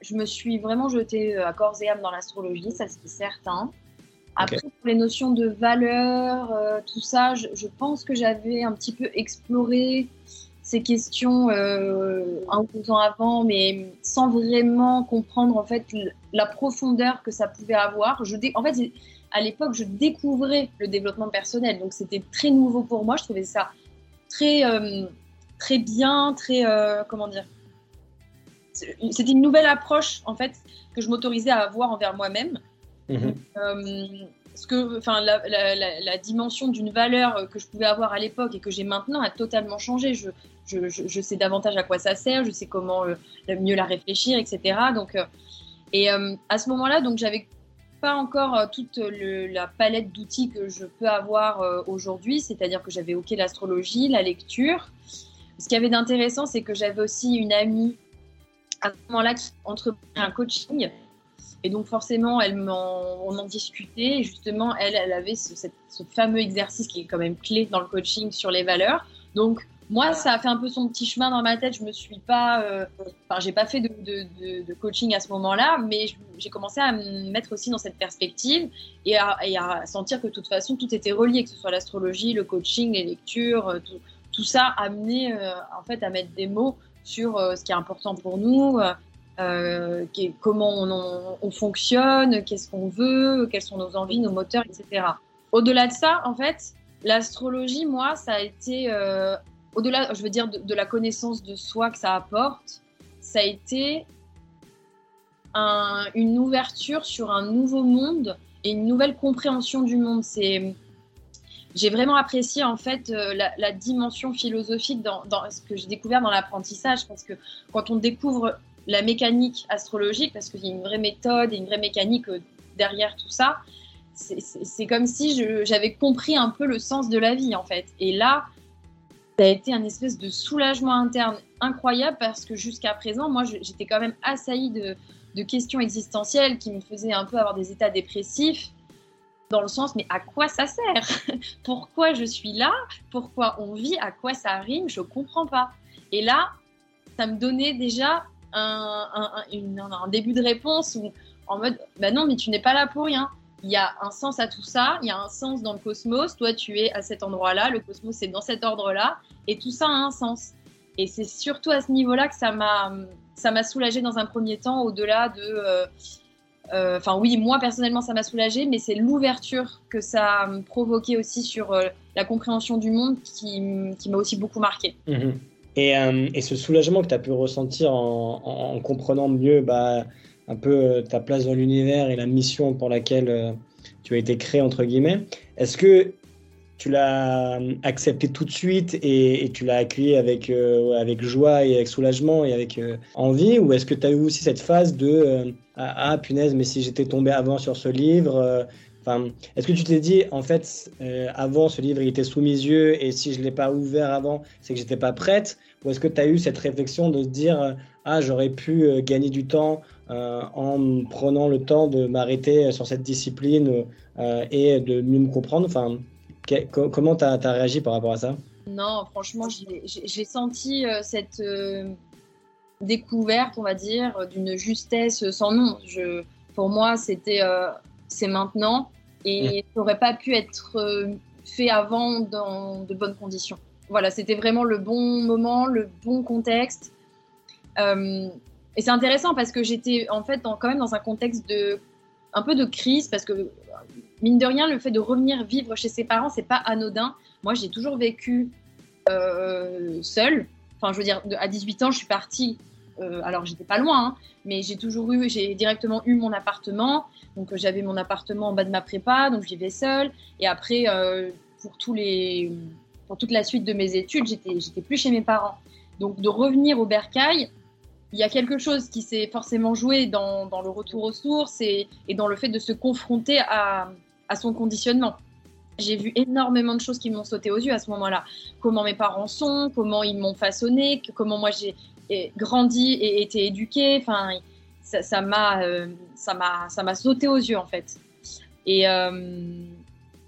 je me suis vraiment jetée euh, à corps et âme dans l'astrologie, ça c'est certain. Après, pour les notions de valeur, euh, tout ça, je, pense que j'avais un petit peu exploré ces questions euh, un ou deux ans avant, mais sans vraiment comprendre en fait la profondeur que ça pouvait avoir. Je en fait, à l'époque, je découvrais le développement personnel, donc c'était très nouveau pour moi. Je trouvais ça très, très bien, très, comment dire, c'était une nouvelle approche en fait que je m'autorisais à avoir envers moi-même. Mhm. Euh, ce que, enfin, la, dimension d'une valeur que je pouvais avoir à l'époque et que j'ai maintenant a totalement changé. Je, je, je, sais davantage à quoi ça sert, je sais comment euh, mieux la réfléchir, etc. Donc, euh, et à ce moment-là, donc j'avais pas encore toute la palette d'outils que je peux avoir aujourd'hui, c'est-à-dire que j'avais ok l'astrologie, la lecture. Ce qui avait d'intéressant, c'est que j'avais aussi une amie à ce moment-là qui un coaching. Et donc forcément, elle on en discutait. Justement, elle, elle avait ce, fameux exercice qui est quand même clé dans le coaching sur les valeurs. Donc moi, ça a fait un peu son petit chemin dans ma tête. Je me suis pas, euh, enfin, j'ai pas fait de, coaching à ce moment-là, mais j'ai commencé à me mettre aussi dans cette perspective et à, sentir que de toute façon, tout était relié, que ce soit l'astrologie, le coaching, les lectures, euh, tout, ça amené euh, en fait à mettre des mots sur euh, ce qui est important pour nous, euh, euh, comment on, fonctionne, qu'est-ce qu'on veut, quelles sont nos envies, nos moteurs, etc. Au-delà de ça, en fait, l'astrologie, moi, ça a été, au-delà, je veux dire, de, la connaissance de soi que ça apporte, ça a été une ouverture sur un nouveau monde et une nouvelle compréhension du monde. C'est j'ai vraiment apprécié en fait euh, la, dimension philosophique dans, ce que j'ai découvert dans l'apprentissage parce que quand on découvre la mécanique astrologique, parce qu'il y a une vraie méthode et une vraie mécanique euh, derrière tout ça, c'est comme si j'avais compris un peu le sens de la vie en fait. Et là, ça a été un espèce de soulagement interne incroyable parce que jusqu'à présent, moi, j'étais quand même assaillie de, de questions existentielles qui me faisaient un peu avoir des états dépressifs dans le sens, mais à quoi ça sert? Pourquoi je suis là? Pourquoi on vit? À quoi ça rime? Je comprends pas. Et là, ça me donnait déjà un, un, début de réponse où, en mode, bah non, mais tu n'es pas là pour rien. Il y a un sens à tout ça, il y a un sens dans le cosmos. Toi, tu es à cet endroit-là, le cosmos est dans cet ordre-là, et tout ça a un sens. Et c'est surtout à ce niveau-là que ça m'a ça m'a soulagé dans un premier temps, au-delà de euh, euh, enfin, oui, moi personnellement, ça m'a soulagé, mais c'est l'ouverture que ça a provoqué aussi sur euh, la compréhension du monde qui, m'a aussi beaucoup marqué. Euh, et, ce soulagement que tu as pu ressentir en, comprenant mieux bah, un peu ta place dans l'univers et la mission pour laquelle tu as été créé, entre guillemets, est-ce que tu l'as accepté tout de suite et, tu l'as accueilli avec, avec joie et avec soulagement et avec envie? Ou est-ce que tu as eu aussi cette phase de ah, ah, punaise, mais si j'étais tombé avant sur ce livre. Euh, est-ce que tu t'es dit, en fait, euh, avant ce livre, il était sous mes yeux et si je ne l'ai pas ouvert avant, c'est que j'étais pas prête? Ou est-ce que tu as eu cette réflexion de se dire, euh, ah, j'aurais pu gagner du temps en prenant le temps de m'arrêter sur cette discipline et de mieux me comprendre? Enfin, comment tu as, réagi par rapport à ça? Non, franchement, j'ai senti cette découverte, on va dire, d'une justesse sans nom. Je, pour moi, c'était euh, c'est maintenant et ça n'aurait pas pu être euh, fait avant dans de bonnes conditions. Voilà, c'était vraiment le bon moment, le bon contexte. Euh, et c'est intéressant parce que j'étais en fait quand même dans un contexte de un peu de crise parce que mine de rien, le fait de revenir vivre chez ses parents, c'est pas anodin. Moi, j'ai toujours vécu seule Enfin, je veux dire, à 18 ans, je suis partie. Euh, alors, j'étais pas loin, hein, mais j'ai toujours eu, j'ai directement eu mon appartement. Donc, j'avais mon appartement en bas de ma prépa, donc je vivais seule. Et après, pour tous les, pour toute la suite de mes études, j'étais, j'étais plus chez mes parents. Donc, de revenir au bercail, il y a quelque chose qui s'est forcément joué dans, dans, le retour aux sources et, et, dans le fait de se confronter à, à son conditionnement. J'ai vu énormément de choses qui m'ont sauté aux yeux à ce moment-là. Comment mes parents sont, comment ils m'ont façonné, comment moi j'ai grandi et été éduquée. Enfin, ça m'a, euh, ça m'a, ça m'a sauté aux yeux en fait. Et euh,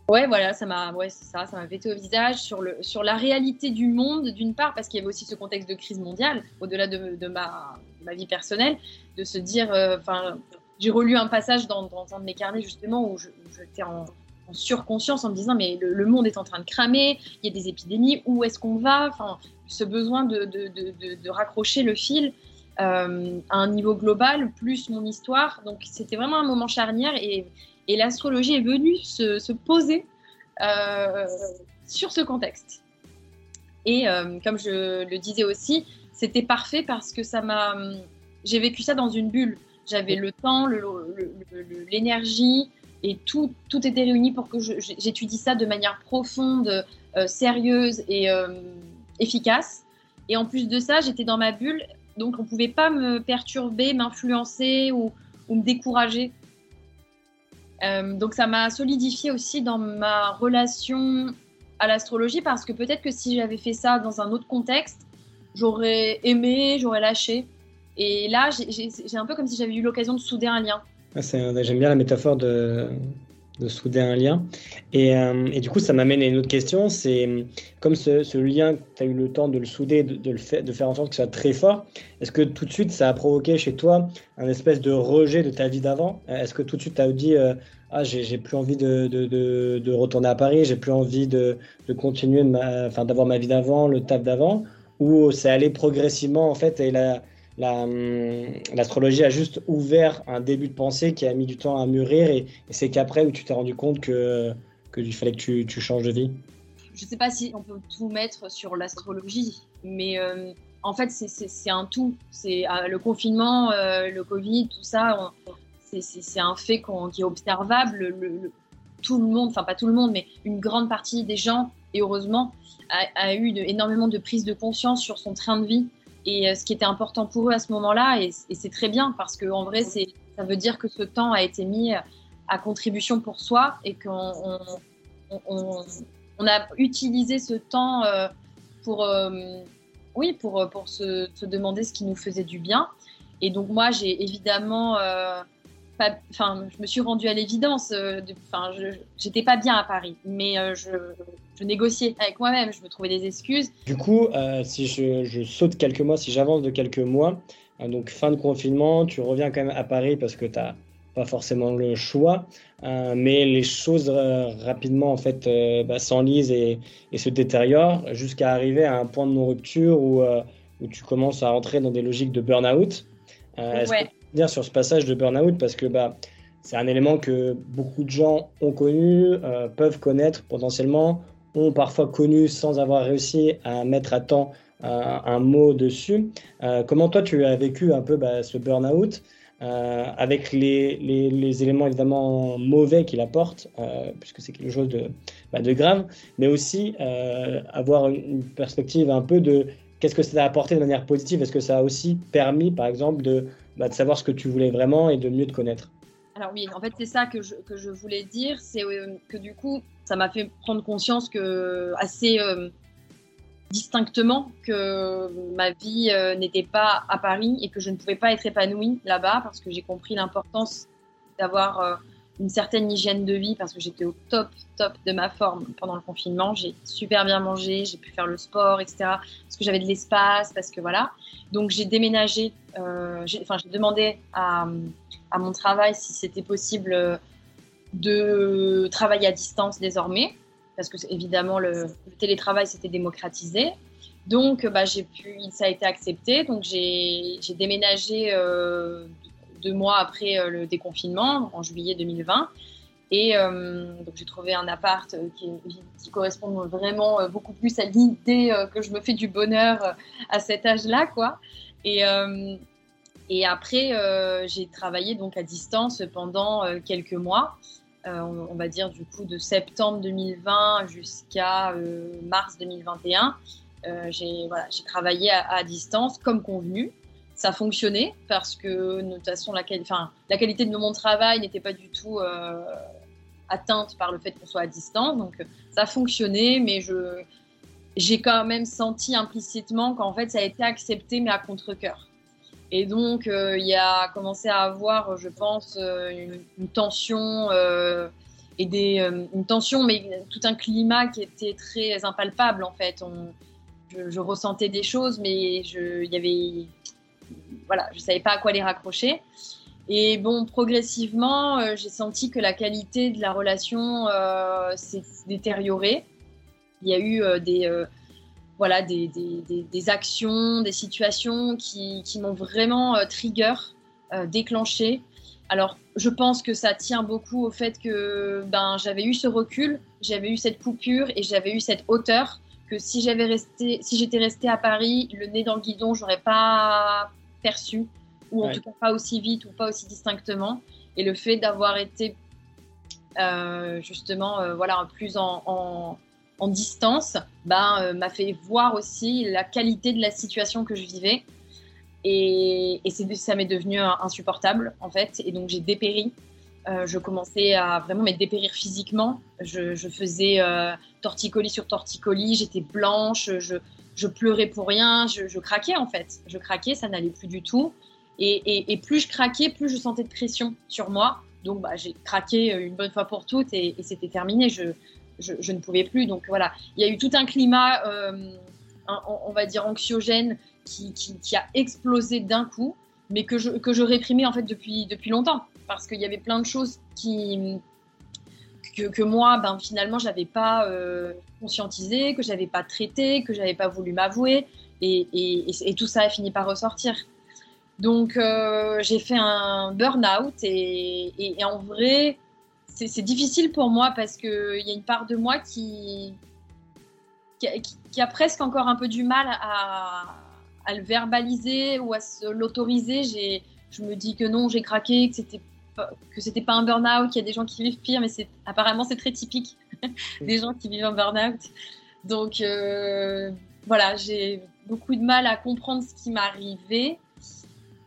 Ouais, voilà, ça m'a, ouais, ça, ça m'a pété au visage sur le, sur la réalité du monde d'une part, parce qu'il y avait aussi ce contexte de crise mondiale, au-delà de, de, ma, ma, vie personnelle, de se dire, euh, enfin, j'ai relu un passage dans, dans, un de mes carnets justement où j'étais en, en, surconscience en me disant, mais le, monde est en train de cramer, il y a des épidémies, où est-ce qu'on va? Ce besoin de, de raccrocher le fil. Euh, à un niveau global, plus mon histoire. Donc c'était vraiment un moment charnière et, et l'astrologie est venue se, poser euh, sur ce contexte. Et euh, comme je le disais aussi, c'était parfait parce que ça m'a. J'ai vécu ça dans une bulle. J'avais le temps, l'énergie et tout, tout était réuni pour que j'étudie ça de manière profonde, sérieuse et efficace. Et en plus de ça, j'étais dans ma bulle, donc on ne pouvait pas me perturber, m'influencer ou, me décourager. Euh, donc ça m'a solidifié aussi dans ma relation à l'astrologie parce que peut-être que si j'avais fait ça dans un autre contexte, j'aurais aimé, j'aurais lâché. Et là, j'ai un peu comme si j'avais eu l'occasion de souder un lien. Ah, J'aime bien la métaphore de, de souder un lien. Et, euh, et du coup, ça m'amène à une autre question. C'est comme ce, ce lien, tu as eu le temps de le souder, de, le de faire en sorte que ça soit très fort. Est-ce que tout de suite, ça a provoqué chez toi un espèce de rejet de ta vie d'avant? Est-ce que tout de suite, tu as dit euh, Ah, j'ai plus envie de, de, de, retourner à Paris, j'ai plus envie de, continuer d'avoir ma vie d'avant, le taf d'avant Ou c'est allé progressivement, en fait, et la Hum, l'astrologie a juste ouvert un début de pensée qui a mis du temps à mûrir et, c'est qu'après où tu t'es rendu compte que qu'il fallait que tu, changes de vie Je ne sais pas si on peut tout mettre sur l'astrologie, mais euh, en fait c'est un tout. C'est euh, le confinement, euh, le Covid, tout ça, c'est un fait qui est observable. Le, tout le monde, enfin pas tout le monde, mais une grande partie des gens, et heureusement, a, eu énormément de prise de conscience sur son train de vie et euh, ce qui était important pour eux à ce moment-là. Et, c'est très bien parce qu'en vrai, ça veut dire que ce temps a été mis à contribution pour soi et qu'on on, a utilisé ce temps euh, pour, euh, oui, pour, pour se, se, demander ce qui nous faisait du bien. Et donc moi, j'ai évidemment enfin, je me suis rendue à l'évidence. Enfin, j'étais pas bien à Paris, mais euh, je, je, négociais avec moi-même. Je me trouvais des excuses. Du coup, euh, si je, je, saute quelques mois, si j'avance de quelques mois, donc fin de confinement, tu reviens quand même à Paris parce que tu n'as pas forcément le choix, mais les choses rapidement en fait bah, s'enlisent et, et, se détériorent jusqu'à arriver à un point de non-rupture où, où tu commences à entrer dans des logiques de burn-out. Ouais dire sur ce passage de burn-out? Parce que bah, c'est un élément que beaucoup de gens ont connu, euh, peuvent connaître potentiellement, ont parfois connu sans avoir réussi à mettre à temps euh, un mot dessus. Euh, comment toi tu as vécu un peu bah, ce burn-out avec les, les, éléments évidemment mauvais qu'il apporte, puisque c'est quelque chose de, bah, grave, mais aussi avoir une perspective un peu de qu'est-ce que ça a apporté de manière positive Est-ce que ça a aussi permis, par exemple, de, bah, de savoir ce que tu voulais vraiment et de mieux te connaître? Alors oui, en fait c'est ça que je, que je, voulais dire, c'est euh, que du coup ça m'a fait prendre conscience que assez euh, distinctement que ma vie euh, n'était pas à Paris et que je ne pouvais pas être épanouie là-bas parce que j'ai compris l'importance d'avoir une certaine hygiène de vie parce que j'étais au top, top de ma forme pendant le confinement. J'ai super bien mangé, j'ai pu faire le sport, etc. Parce que j'avais de l'espace, parce que voilà. Donc j'ai déménagé, euh, enfin j'ai demandé à, mon travail si c'était possible euh, de travailler à distance désormais, parce que évidemment le, télétravail s'était démocratisé. Donc bah, j'ai pu, ça a été accepté. Donc j'ai déménagé euh, deux mois après euh, le déconfinement, en juillet 2020. Et donc j'ai trouvé un appart qui, qui, correspond vraiment beaucoup plus à l'idée que je me fais du bonheur à cet âge-là, quoi. Et, après, j'ai travaillé donc à distance pendant quelques mois. on, va dire du coup de septembre 2020 jusqu'à mars 2021. j'ai travaillé à, distance comme convenu ça fonctionnait parce que de toute façon la, qualité de mon travail n'était pas du tout euh, atteinte par le fait qu'on soit à distance. Donc ça fonctionnait, mais j'ai quand même senti implicitement qu'en fait ça a été accepté mais à contre-cœur. Et donc euh, il y a commencé à avoir, je pense, euh, une, tension et des une tension, mais tout un climat qui était très impalpable en fait. On, je, je, ressentais des choses, mais il y avait voilà, je savais pas à quoi les raccrocher. Et bon, progressivement, euh, j'ai senti que la qualité de la relation euh, s'est détériorée. Il y a eu euh, des, voilà, des, des, des, actions, des situations qui, qui m'ont vraiment trigger, déclenché. Alors, je pense que ça tient beaucoup au fait que ben, j'avais eu ce recul, j'avais eu cette coupure et j'avais eu cette hauteur que si j'avais resté, si j'étais restée à Paris, le nez dans le guidon, j'aurais pas perçu, ou en tout cas pas aussi vite ou pas aussi distinctement. Et le fait d'avoir été euh, justement euh, voilà, plus en, en, distance ben, euh, m'a fait voir aussi la qualité de la situation que je vivais. Et, et ça m'est devenu insupportable en fait. Et donc j'ai dépéri. je commençais à vraiment me dépérir physiquement. Je, je faisais torticolis sur torticolis, j'étais blanche, je, je pleurais pour rien, je, craquais en fait. Je craquais, ça n'allait plus du tout. Et, plus je craquais, plus je sentais de pression sur moi. Donc bah, j'ai craqué une bonne fois pour toutes et, c'était terminé. Je, ne pouvais plus. Donc voilà, il y a eu tout un climat, euh, on va dire, anxiogène qui, qui, a explosé d'un coup, mais que je, que je réprimais en fait depuis, depuis longtemps. Parce qu'il y avait plein de choses qui, que, moi, ben, finalement, je n'avais pas euh, conscientisé, que je n'avais pas traité, que je n'avais pas voulu m'avouer. Et, tout ça a fini par ressortir. Donc, euh, j'ai fait un burn-out. Et, en vrai, c'est difficile pour moi parce qu'il y a une part de moi qui, qui, a presque encore un peu du mal à, le verbaliser ou à l'autoriser. Je me dis que non, j'ai craqué, que c'était que c'était pas un burn-out, qu'il y a des gens qui vivent pire, mais c'est apparemment c'est très typique des gens qui vivent un burn-out. Donc euh, voilà, j'ai beaucoup de mal à comprendre ce qui m'arrivait.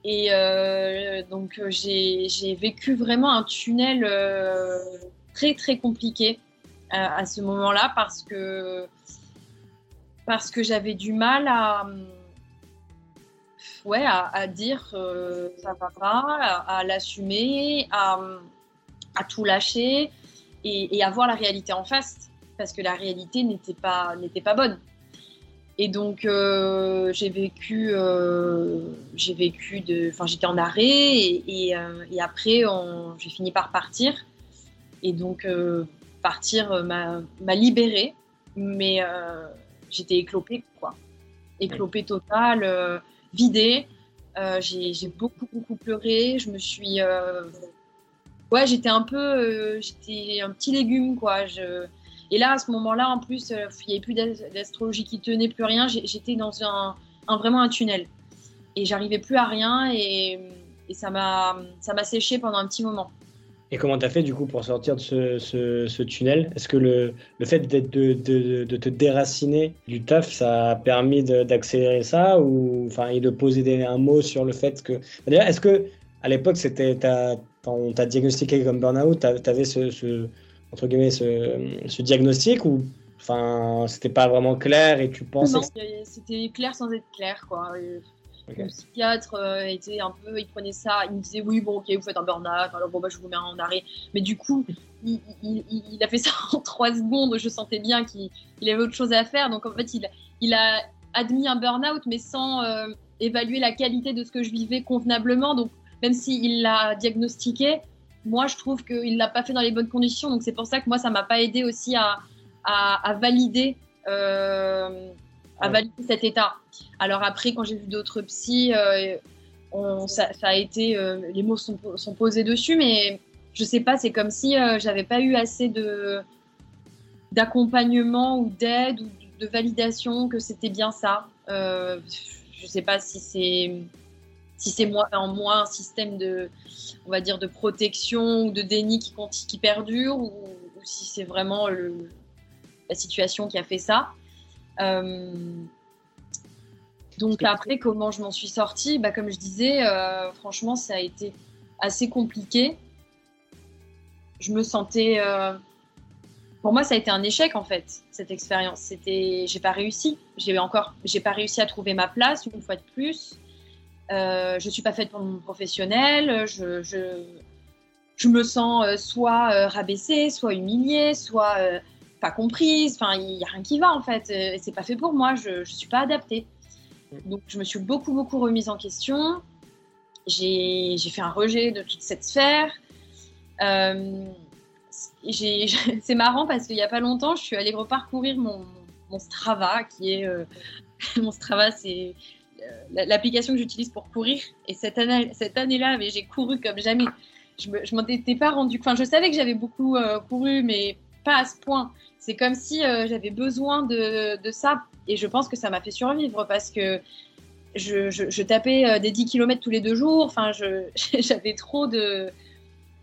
Et euh, donc j'ai vécu vraiment un tunnel euh, très très compliqué à ce moment-là parce que parce que j'avais du mal à ouais, à, dire euh, ça va pas, à, l'assumer, à, tout lâcher et, à voir la réalité en face parce que la réalité n'était pas, n'était pas bonne. Et donc euh, j'ai vécu, euh, j'ai vécu de, enfin j'étais en arrêt et, et, après j'ai fini par partir et donc partir m'a libérée, mais j'étais éclopée quoi, éclopée totale vidée. Euh, j'ai beaucoup, beaucoup pleuré. Je me suis. Euh, ouais, j'étais un peu. Euh, j'étais un petit légume, quoi. Et là, à ce moment-là, en plus, il n'y avait plus d'astrologie qui tenait, plus rien. J'étais dans un, un, vraiment un tunnel. Et j'arrivais plus à rien et, et ça m'a séché pendant un petit moment. Et comment tu as fait du coup pour sortir de ce, ce, tunnel? Est-ce que le, le fait de, de, de, te déraciner du taf, ça a permis d'accélérer ça? Ou enfin et de poser un mot sur le fait que d'ailleurs est-ce que à l'époque c'était on t'a diagnostiqué comme burn-out, tu avais ce, ce, entre guillemets ce, ce diagnostic ou enfin c'était pas vraiment clair et tu pensais Non, c'était clair sans être clair quoi. Le psychiatre euh, était un peu, il prenait ça, il me disait oui, bon, ok, vous faites un burn-out, alors bon, bah, je vous mets en arrêt. Mais du coup, il, a fait ça en trois secondes, je sentais bien qu'il avait autre chose à faire. Donc en fait, il, a admis un burn-out, mais sans euh, évaluer la qualité de ce que je vivais convenablement. Donc même s'il l'a diagnostiqué, moi, je trouve qu'il ne l'a pas fait dans les bonnes conditions. Donc c'est pour ça que moi, ça m'a pas aidé aussi à valider. Euh, à valider cet état. Alors après, quand j'ai vu d'autres psys, euh, ça, a été, euh, les mots sont, posés dessus, mais je sais pas, c'est comme si j'avais pas eu assez de d'accompagnement ou d'aide ou de validation que c'était bien ça. Euh, je sais pas si c'est si c'est moi en moi un système de on va dire de protection ou de déni qui, qui perdure ou, si c'est vraiment le, la situation qui a fait ça. Euh, donc après, comment je m'en suis sortie? Bah, Comme je disais, euh, franchement, ça a été assez compliqué. Je me sentais... Euh, pour moi, ça a été un échec, en fait, cette expérience. C'était, J'ai pas réussi. J'ai encore... J'ai pas réussi à trouver ma place, une fois de plus. Euh, je suis pas faite pour mon professionnel. Je, je, je me sens soit rabaissée, soit humiliée, soit pas comprise. Enfin, il n'y a rien qui va, en fait. C'est pas fait pour moi. Je ne suis pas adaptée. Donc, je me suis beaucoup, beaucoup remise en question. J'ai fait un rejet de toute cette sphère. Euh, c'est marrant parce qu'il n'y a pas longtemps, je suis allée reparcourir mon, mon Strava, qui est. Euh, mon Strava, c'est euh, l'application que j'utilise pour courir. Et cette année-là, cette année j'ai couru comme jamais. Je ne m'en étais pas rendu. Enfin, je savais que j'avais beaucoup couru, mais pas à ce point. C'est comme si j'avais besoin de, de, ça et je pense que ça m'a fait survivre parce que je, tapais euh, des 10 km tous les deux jours. Enfin, j'avais trop de,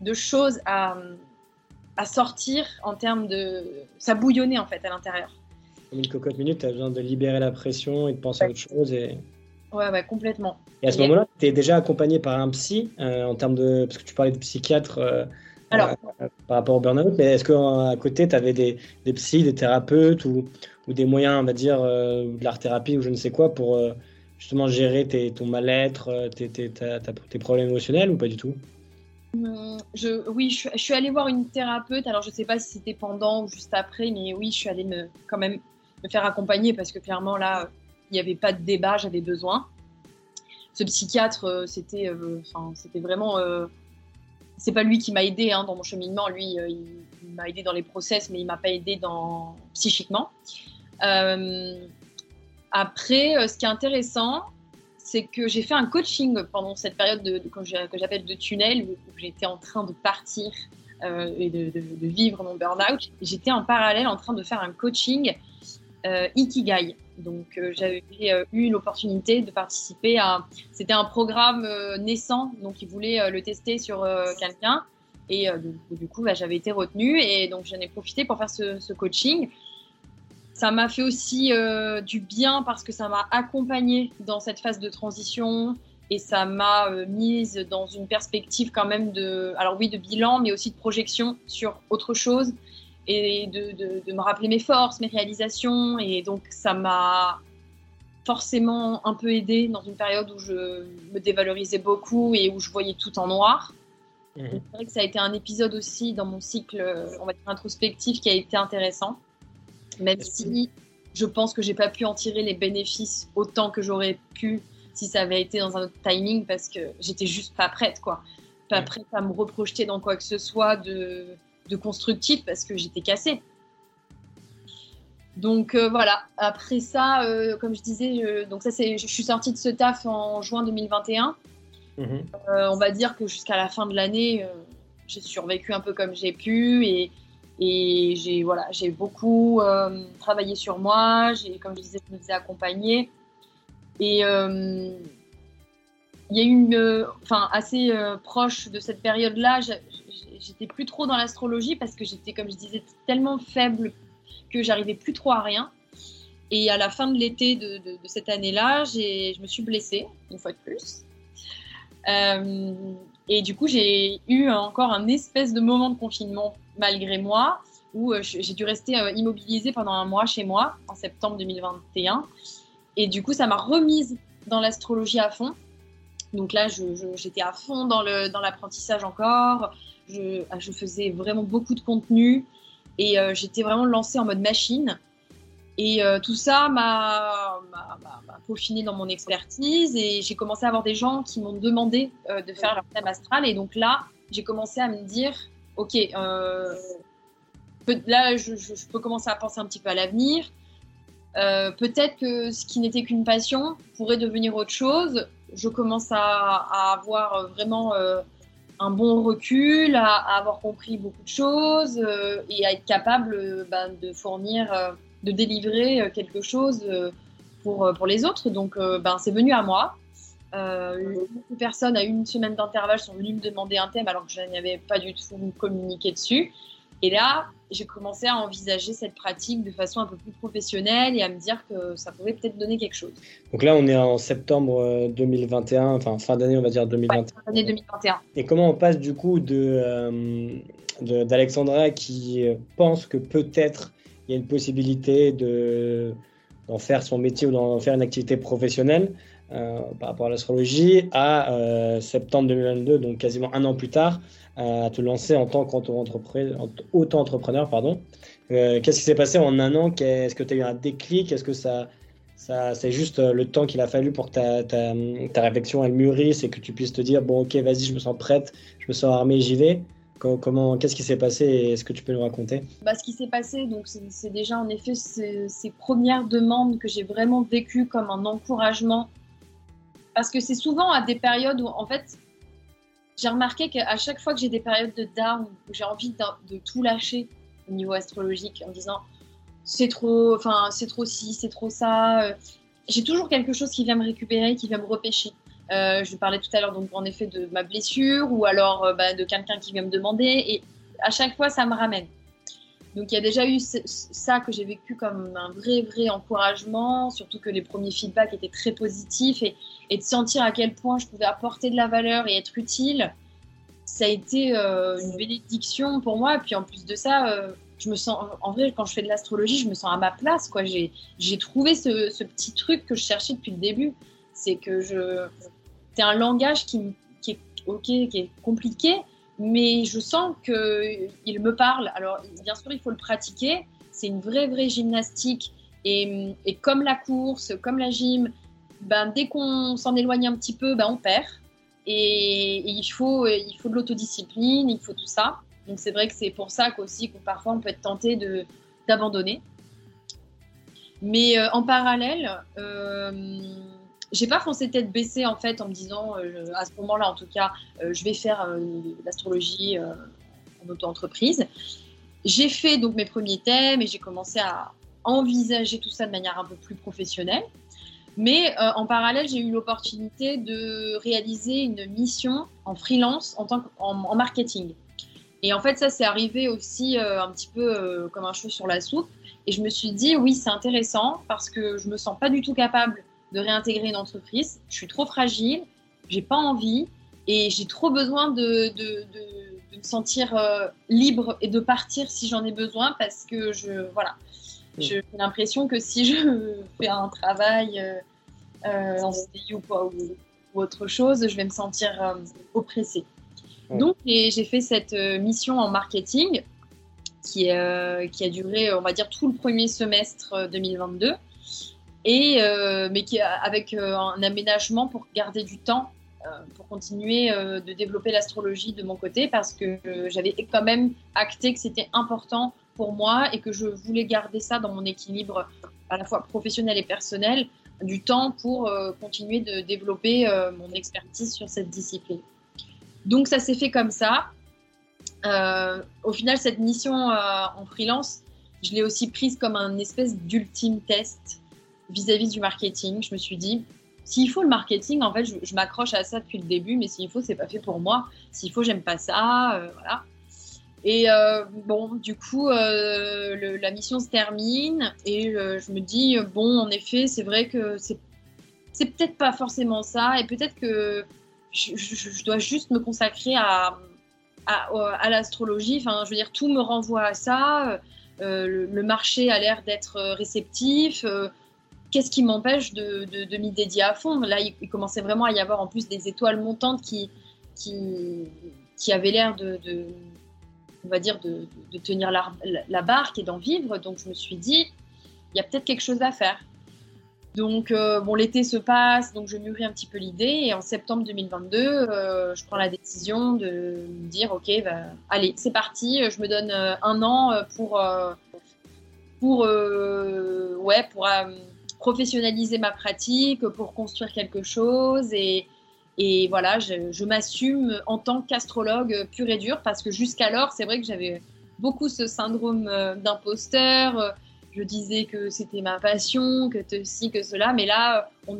de choses à, à, sortir en termes de. Ça bouillonnait en fait à l'intérieur. Comme une cocotte minute, tu as besoin de libérer la pression et de penser à autre chose. Et... Ouais, ouais, complètement. Et à ce moment-là, tu es déjà accompagné par un psy euh, en termes de. Parce que tu parlais de psychiatre. Euh, Alors, par rapport au burn-out, mais est-ce qu'à côté, tu avais des, des psys, des thérapeutes ou, ou des moyens, on va dire, euh, de l'art-thérapie ou je ne sais quoi pour euh, justement gérer tes, ton mal-être, euh, tes, tes, tes, problèmes émotionnels ou pas du tout? Je, Oui, je, suis allée voir une thérapeute. Alors, je ne sais pas si c'était pendant ou juste après, mais oui, je suis allée me, quand même me faire accompagner parce que clairement, là, il n'y avait pas de débat, j'avais besoin. Ce psychiatre, c'était vraiment. C'est pas lui qui m'a aidé hein, dans mon cheminement. Lui, il, m'a aidé dans les process, mais il m'a pas aidé psychiquement. Euh, après, euh, ce qui est intéressant, c'est que j'ai fait un coaching pendant cette période de, que j'appelle de tunnel, où, j'étais en train de partir euh, et de, vivre mon burn-out. J'étais en parallèle en train de faire un coaching Ikigai. Donc j'avais eu l'opportunité de participer à... C'était un programme naissant, donc ils voulaient le tester sur quelqu'un. Et du, coup, bah, j'avais été retenue et donc j'en ai profité pour faire ce, ce coaching. Ça m'a fait aussi euh, du bien parce que ça m'a accompagnée dans cette phase de transition et ça m'a euh, mise dans une perspective quand même de, alors oui, de bilan, mais aussi de projection sur autre chose et de, de, de me rappeler mes forces, mes réalisations. Et donc ça m'a forcément un peu aidé dans une période où je me dévalorisais beaucoup et où je voyais tout en noir. Mmh. C'est vrai que ça a été un épisode aussi dans mon cycle, on va dire introspectif, qui a été intéressant même si je pense que j'ai pas pu en tirer les bénéfices autant que j'aurais pu si ça avait été dans un autre timing parce que j'étais juste pas prête quoi pas prête à me reprojeter dans quoi que ce soit de, de constructif parce que j'étais cassée donc euh, voilà après ça euh, comme je disais donc ça c'est je suis sortie de ce taf en juin 2021 mhm. euh, on va dire que jusqu'à la fin de l'année j'ai survécu un peu comme j'ai pu et et j'ai voilà, j'ai beaucoup travaillé sur moi. J'ai, comme je disais, je me faisais accompagner. Et il y a eu une, enfin assez proche de cette période-là, j'étais plus trop dans l'astrologie parce que j'étais, comme je disais, tellement faible que j'arrivais plus trop à rien. Et à la fin de l'été de, cette année-là, je me suis blessée une fois de plus. Euh, et du coup, j'ai eu encore un espèce de moment de confinement malgré moi, où euh, j'ai dû rester euh, immobilisée pendant un mois chez moi en septembre 2021. Et du coup, ça m'a remise dans l'astrologie à fond. Donc là, j'étais à fond dans l'apprentissage dans encore. Je, je, faisais vraiment beaucoup de contenu et j'étais vraiment lancée en mode machine. Et tout ça m'a peaufiné dans mon expertise et j'ai commencé à avoir des gens qui m'ont demandé de faire leur thème astral. Et donc là, j'ai commencé à me dire ok, euh, là, je, peux commencer à penser un petit peu à l'avenir. Euh, peut-être que ce qui n'était qu'une passion pourrait devenir autre chose. Je commence à, avoir vraiment euh, un bon recul, à, avoir compris beaucoup de choses et à être capable ben, de fournir, de délivrer quelque chose pour, pour les autres. Donc, ben, c'est venu à moi. beaucoup de personnes à une semaine d'intervalle sont venues me demander un thème alors que je n'avais pas du tout communiqué dessus. Et là, j'ai commencé à envisager cette pratique de façon un peu plus professionnelle et à me dire que ça pouvait peut-être donner quelque chose. Donc là, on est en septembre 2021, euh, enfin fin d'année, on va dire 2021. fin d'année 2021. Et comment on passe du coup de, euh, d'Alexandra qui pense que peut-être il y a une possibilité de, d'en faire son métier ou d'en faire une activité professionnelle euh, par rapport à l'astrologie à septembre 2022, donc quasiment un an plus tard, à te lancer en tant qu'auto-entrepreneur. Pardon. Euh, qu'est-ce qui s'est passé en un an? Est-ce que tu as eu un déclic? Est-ce que ça, ça, c'est juste euh, le temps qu'il a fallu pour que ta, ta, ta, réflexion elle mûrisse et que tu puisses te dire bon ok vas-y je me sens prête, je me sens armée, j'y vais. Comment, qu'est-ce qui s'est passé et est-ce que tu peux nous raconter? Bah, Ce qui s'est passé, donc c'est déjà en effet ces, ces premières demandes que j'ai vraiment vécues comme un encouragement. Parce que c'est souvent à des périodes où en fait j'ai remarqué qu'à chaque fois que j'ai des périodes de down où j'ai envie de, tout lâcher au niveau astrologique en disant c'est trop, enfin c'est trop ci, c'est trop ça, euh, j'ai toujours quelque chose qui vient me récupérer, qui vient me repêcher. Euh, je parlais tout à l'heure donc en effet de ma blessure ou alors euh, bah, de quelqu'un qui vient me demander et à chaque fois ça me ramène. Donc il y a déjà eu ça que j'ai vécu comme un vrai, vrai encouragement, surtout que les premiers feedbacks étaient très positifs et, de sentir à quel point je pouvais apporter de la valeur et être utile, ça a été euh, une bénédiction pour moi. Et puis en plus de ça, euh, je me sens, en vrai, quand je fais de l'astrologie, je me sens à ma place. Quoi. J'ai, trouvé ce, ce, petit truc que je cherchais depuis le début. C'est que je, c'est un langage qui, qui est ok, qui est compliqué, mais je sens qu'il me parle. Alors, bien sûr, il faut le pratiquer. C'est une vraie, vraie gymnastique. Et, comme la course, comme la gym, ben, dès qu'on s'en éloigne un petit peu, ben, on perd. Et, il, faut, il faut de l'autodiscipline, il faut tout ça. Donc, c'est vrai que c'est pour ça qu'aussi, que parfois, on peut être tenté d'abandonner. Mais euh, en parallèle, euh, j'ai pas foncé tête baissée en fait en me disant euh, à ce moment-là en tout cas euh, je vais faire euh, l'astrologie en auto-entreprise. J'ai fait donc mes premiers thèmes et j'ai commencé à envisager tout ça de manière un peu plus professionnelle. Mais en parallèle, j'ai eu l'opportunité de réaliser une mission en freelance en, tant en, marketing. Et en fait, ça, c'est arrivé aussi un petit peu comme un cheveu sur la soupe. Et je me suis dit, oui, c'est intéressant parce que je me sens pas du tout capable de réintégrer une entreprise. Je suis trop fragile, j'ai pas envie et j'ai trop besoin de, de, me sentir euh, libre et de partir si j'en ai besoin parce que je voilà, j'ai l'impression que si je fais un travail euh, euh en CDI ou, ou, autre chose, je vais me sentir euh, oppressée. Donc j'ai fait cette mission en marketing qui, qui a duré, on va dire, tout le premier semestre 2022 et, euh, mais qui, avec euh, un aménagement pour garder du temps euh, pour continuer de développer l'astrologie de mon côté parce que j'avais quand même acté que c'était important pour moi et que je voulais garder ça dans mon équilibre à la fois professionnel et personnel, du temps pour continuer de développer mon expertise sur cette discipline. Donc ça s'est fait comme ça. au final, cette mission en freelance, je l'ai aussi prise comme un espèce d'ultime test vis-à-vis du marketing. Je me suis dit, s'il faut le marketing, en fait, je, m'accroche à ça depuis le début, mais s'il faut, c'est pas fait pour moi. S'il faut, j'aime pas ça, euh, voilà. Et euh, bon, du coup, euh, la mission se termine et je me dis, bon, en effet, c'est vrai que c'est, peut-être pas forcément ça et peut-être que je, dois juste me consacrer à, à, l'astrologie. Enfin, je veux dire, tout me renvoie à ça. Le, marché a l'air d'être réceptif qu'est-ce qui m'empêche de, m'y dédier à fond? Là, il, commençait vraiment à y avoir en plus des étoiles montantes qui, avaient l'air de, tenir la, barque et d'en vivre. Donc, je me suis dit, il y a peut-être quelque chose à faire. Donc, euh, bon, l'été se passe, donc je mûris un petit peu l'idée. Et en septembre 2022, euh, je prends la décision de dire, OK, bah, allez, c'est parti, je me donne euh, un an pour, pour, ouais, pour professionnaliser ma pratique, pour construire quelque chose et, Et voilà, je, m'assume en tant qu'astrologue pur et dur parce que jusqu'alors, c'est vrai que j'avais beaucoup ce syndrome d'imposteur. Je disais que c'était ma passion, que ceci, que cela, mais là, on,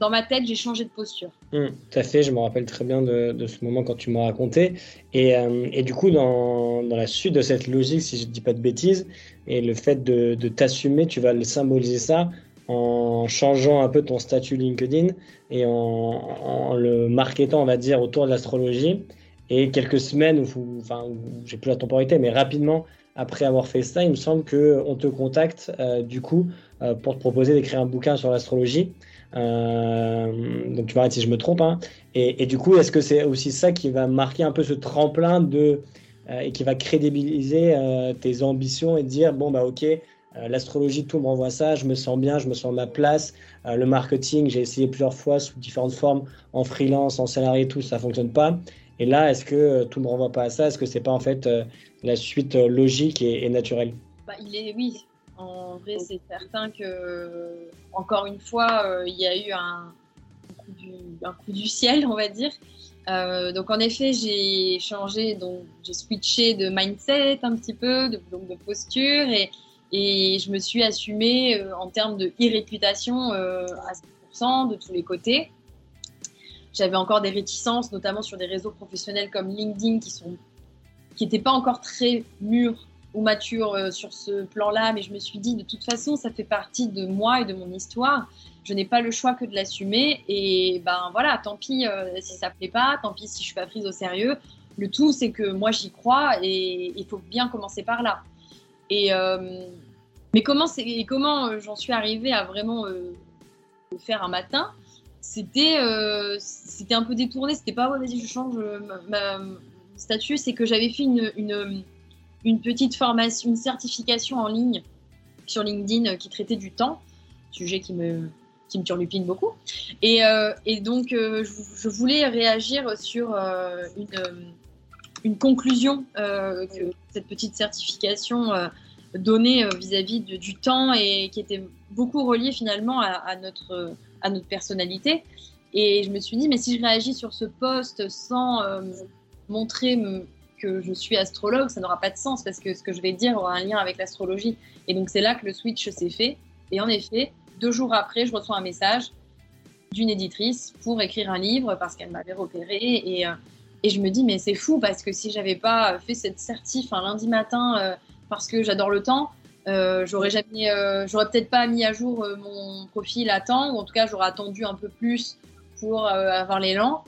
dans ma tête, j'ai changé de posture. Mmh, tout à fait, je me rappelle très bien de, ce moment quand tu m'as raconté. Et, et, du coup, dans, dans, la suite de cette logique, si je ne dis pas de bêtises, et le fait de, de t'assumer, tu vas le symboliser ça en changeant un peu ton statut LinkedIn et en, le marketant, on va dire, autour de l'astrologie. Et quelques semaines, ou enfin, j'ai plus la temporalité, mais rapidement après avoir fait ça, il me semble qu'on te contacte euh, du coup euh, pour te proposer d'écrire un bouquin sur l'astrologie. Euh, donc tu m'arrêtes si je me trompe. Hein. Et, du coup, est-ce que c'est aussi ça qui va marquer un peu ce tremplin de et qui va crédibiliser tes ambitions et dire bon bah ok, l'astrologie, tout me renvoie ça, je me sens bien, je me sens à ma place. Euh, le marketing, j'ai essayé plusieurs fois sous différentes formes, en freelance, en salarié, tout, ça fonctionne pas. Et là, est-ce que euh, tout me renvoie pas à ça? Est-ce que c'est pas en fait la suite logique et, naturelle? Bah, Il est oui. En vrai, c'est certain que encore une fois, il y a eu un, coup du, ciel, on va dire. donc en effet, j'ai changé, j'ai switché de mindset un petit peu, de, donc de posture et, et je me suis assumée euh, en termes de e-réputation euh, à 100% de tous les côtés. J'avais encore des réticences, notamment sur des réseaux professionnels comme LinkedIn qui sont qui n'étaient pas encore très mûrs ou matures euh, sur ce plan-là, mais je me suis dit de toute façon, ça fait partie de moi et de mon histoire. Je n'ai pas le choix que de l'assumer et ben voilà, tant pis si ça plaît pas, tant pis si je suis pas prise au sérieux. Le tout, c'est que moi j'y crois et il faut bien commencer par là. Euh, mais comment, euh, j'en suis arrivée à vraiment euh, le faire un matin? C'était c'était un peu détourné. C'était pas, ouais, vas-y, je change ma, statut. C'est que j'avais fait une, petite formation, une certification en ligne sur LinkedIn qui traitait du temps, sujet qui me, qui me turlupine beaucoup. Et donc, je, voulais réagir sur une, une conclusion euh, que cette petite certification euh, donnait euh, vis-à-vis du temps et qui était beaucoup reliée finalement à, notre, à notre personnalité. Et je me suis dit, mais si je réagis sur ce poste sans montrer que je suis astrologue, ça n'aura pas de sens parce que ce que je vais dire aura un lien avec l'astrologie. Et donc c'est là que le switch s'est fait. Et en effet, deux jours après, je reçois un message d'une éditrice pour écrire un livre parce qu'elle m'avait repéré et, et je me dis, mais c'est fou parce que si j'avais pas fait cette certif un lundi matin euh, parce que j'adore le temps, euh, j'aurais euh, peut-être pas mis à jour mon profil à temps, ou en tout cas j'aurais attendu un peu plus pour avoir l'élan.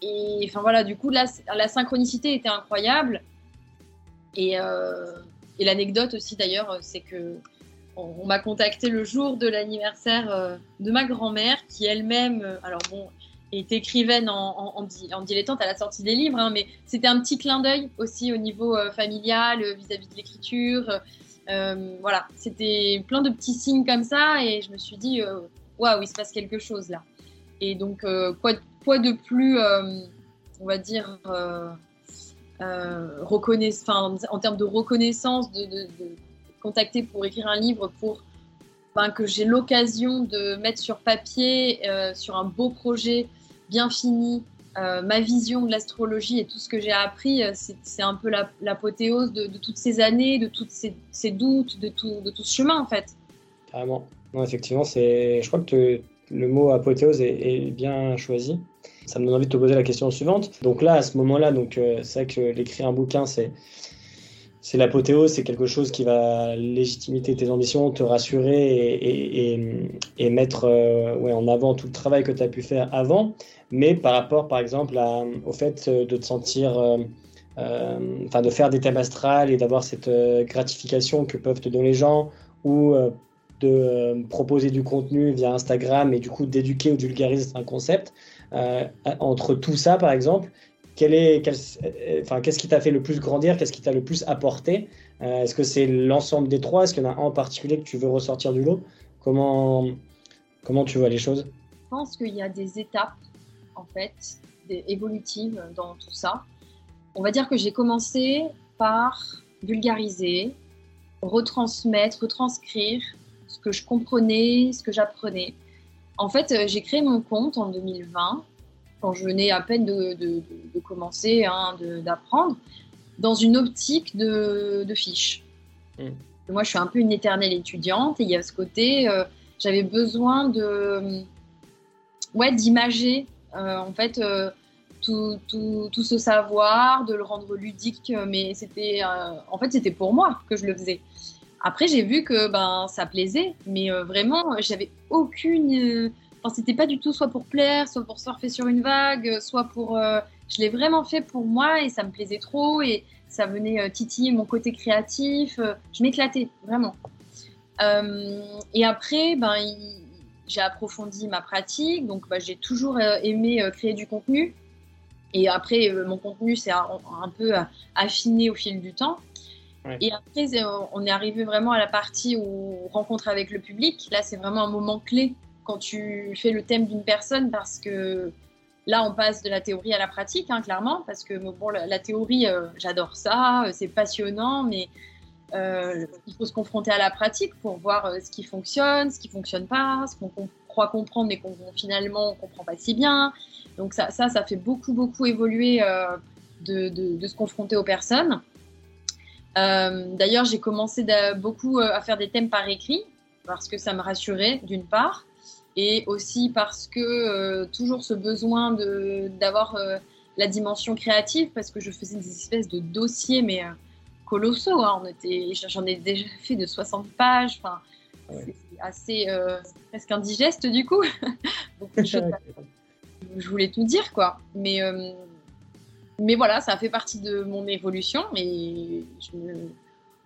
Et enfin voilà, du coup, la, synchronicité était incroyable. Et, l'anecdote aussi d'ailleurs, c'est que on, m'a contacté le jour de l'anniversaire de ma grand-mère, qui elle-même, alors bon, est écrivaine en, dilettante à la sortie des livres, hein, mais c'était un petit clin d'œil aussi au niveau euh, familial, euh, vis-à-vis de l'écriture. Euh, voilà, c'était plein de petits signes comme ça et je me suis dit, waouh, il se passe quelque chose là. Et donc, quoi, de plus, on va dire, en termes de reconnaissance, de, contacter pour écrire un livre pour ben, que j'ai l'occasion de mettre sur papier, sur un beau projet, bien fini, euh, ma vision de l'astrologie et tout ce que j'ai appris, euh, c'est un peu l'apothéose de, toutes ces années, de tous ces, doutes, de tout, de ce chemin en fait. Carrément. Non, effectivement, je crois que le mot apothéose est, bien choisi. Ça me donne envie de te poser la question suivante. Donc là, à ce moment-là, euh, c'est vrai que l'écrire un bouquin, c'est c'est l'apothéose, c'est quelque chose qui va légitimer tes ambitions, te rassurer et, et, mettre ouais, en avant tout le travail que tu as pu faire avant mais par rapport, par exemple, au fait euh, de te sentir, euh, euh, de faire des thèmes astrales et d'avoir cette gratification que peuvent te donner les gens, ou de proposer du contenu via Instagram et du coup d'éduquer ou de vulgariser un concept. entre tout ça, par exemple, quel est, enfin, qu'est-ce qui t'a fait le plus grandir? Qu'est-ce qui t'a le plus apporté? Est-ce que c'est l'ensemble des trois? Est-ce qu'il y en a un en particulier que tu veux ressortir du lot? Comment, comment tu vois les choses? Je pense qu'il y a des étapes en fait, évolutive dans tout ça. On va dire que j'ai commencé par vulgariser, retransmettre, retranscrire ce que je comprenais, ce que j'apprenais. En fait, euh, j'ai créé mon compte en 2020 quand je venais à peine de, commencer, hein, d'apprendre, dans une optique de, de fiche. Mm. Moi, je suis un peu une éternelle étudiante et il y a ce côté, euh, j'avais besoin de, ouais, d'imager, euh, en fait, euh, tout, tout, tout, ce savoir, de le rendre ludique, mais c'était, en fait, c'était pour moi que je le faisais. Après, j'ai vu que ben, ça plaisait, mais vraiment, j'avais aucune. Enfin, c'était pas du tout soit pour plaire, soit pour surfer sur une vague, soit pour. je l'ai vraiment fait pour moi et ça me plaisait trop. Et ça venait euh, titiller mon côté créatif. Euh, je m'éclatais, vraiment. Euh, et après, ben, j'ai approfondi ma pratique. Donc, ben, j'ai toujours aimé créer du contenu. Et après, mon contenu s'est un, peu affiné au fil du temps. Et après, on est arrivé vraiment à la partie où rencontre avec le public. Là, c'est vraiment un moment clé quand tu fais le thème d'une personne parce que Là, on passe de la théorie à la pratique, hein, clairement, parce que bon, la, théorie, euh, j'adore ça, euh, c'est passionnant, mais euh, il faut se confronter à la pratique pour voir ce qui fonctionne, ce qui fonctionne pas, ce qu'on croit comprendre, mais qu'on finalement on comprend pas si bien. Donc ça, ça, fait beaucoup, beaucoup évoluer de, se confronter aux personnes. D'ailleurs, j'ai commencé beaucoup à faire des thèmes par écrit parce que ça me rassurait, d'une part et aussi parce que euh, toujours ce besoin d'avoir euh, la dimension créative, parce que je faisais des espèces de dossiers, mais euh, colossaux. Hein. J'en ai déjà fait de 60 pages. Enfin, c'est assez presque indigeste du coup. je voulais tout dire, quoi. Mais, mais voilà, ça fait partie de mon évolution, mais je me,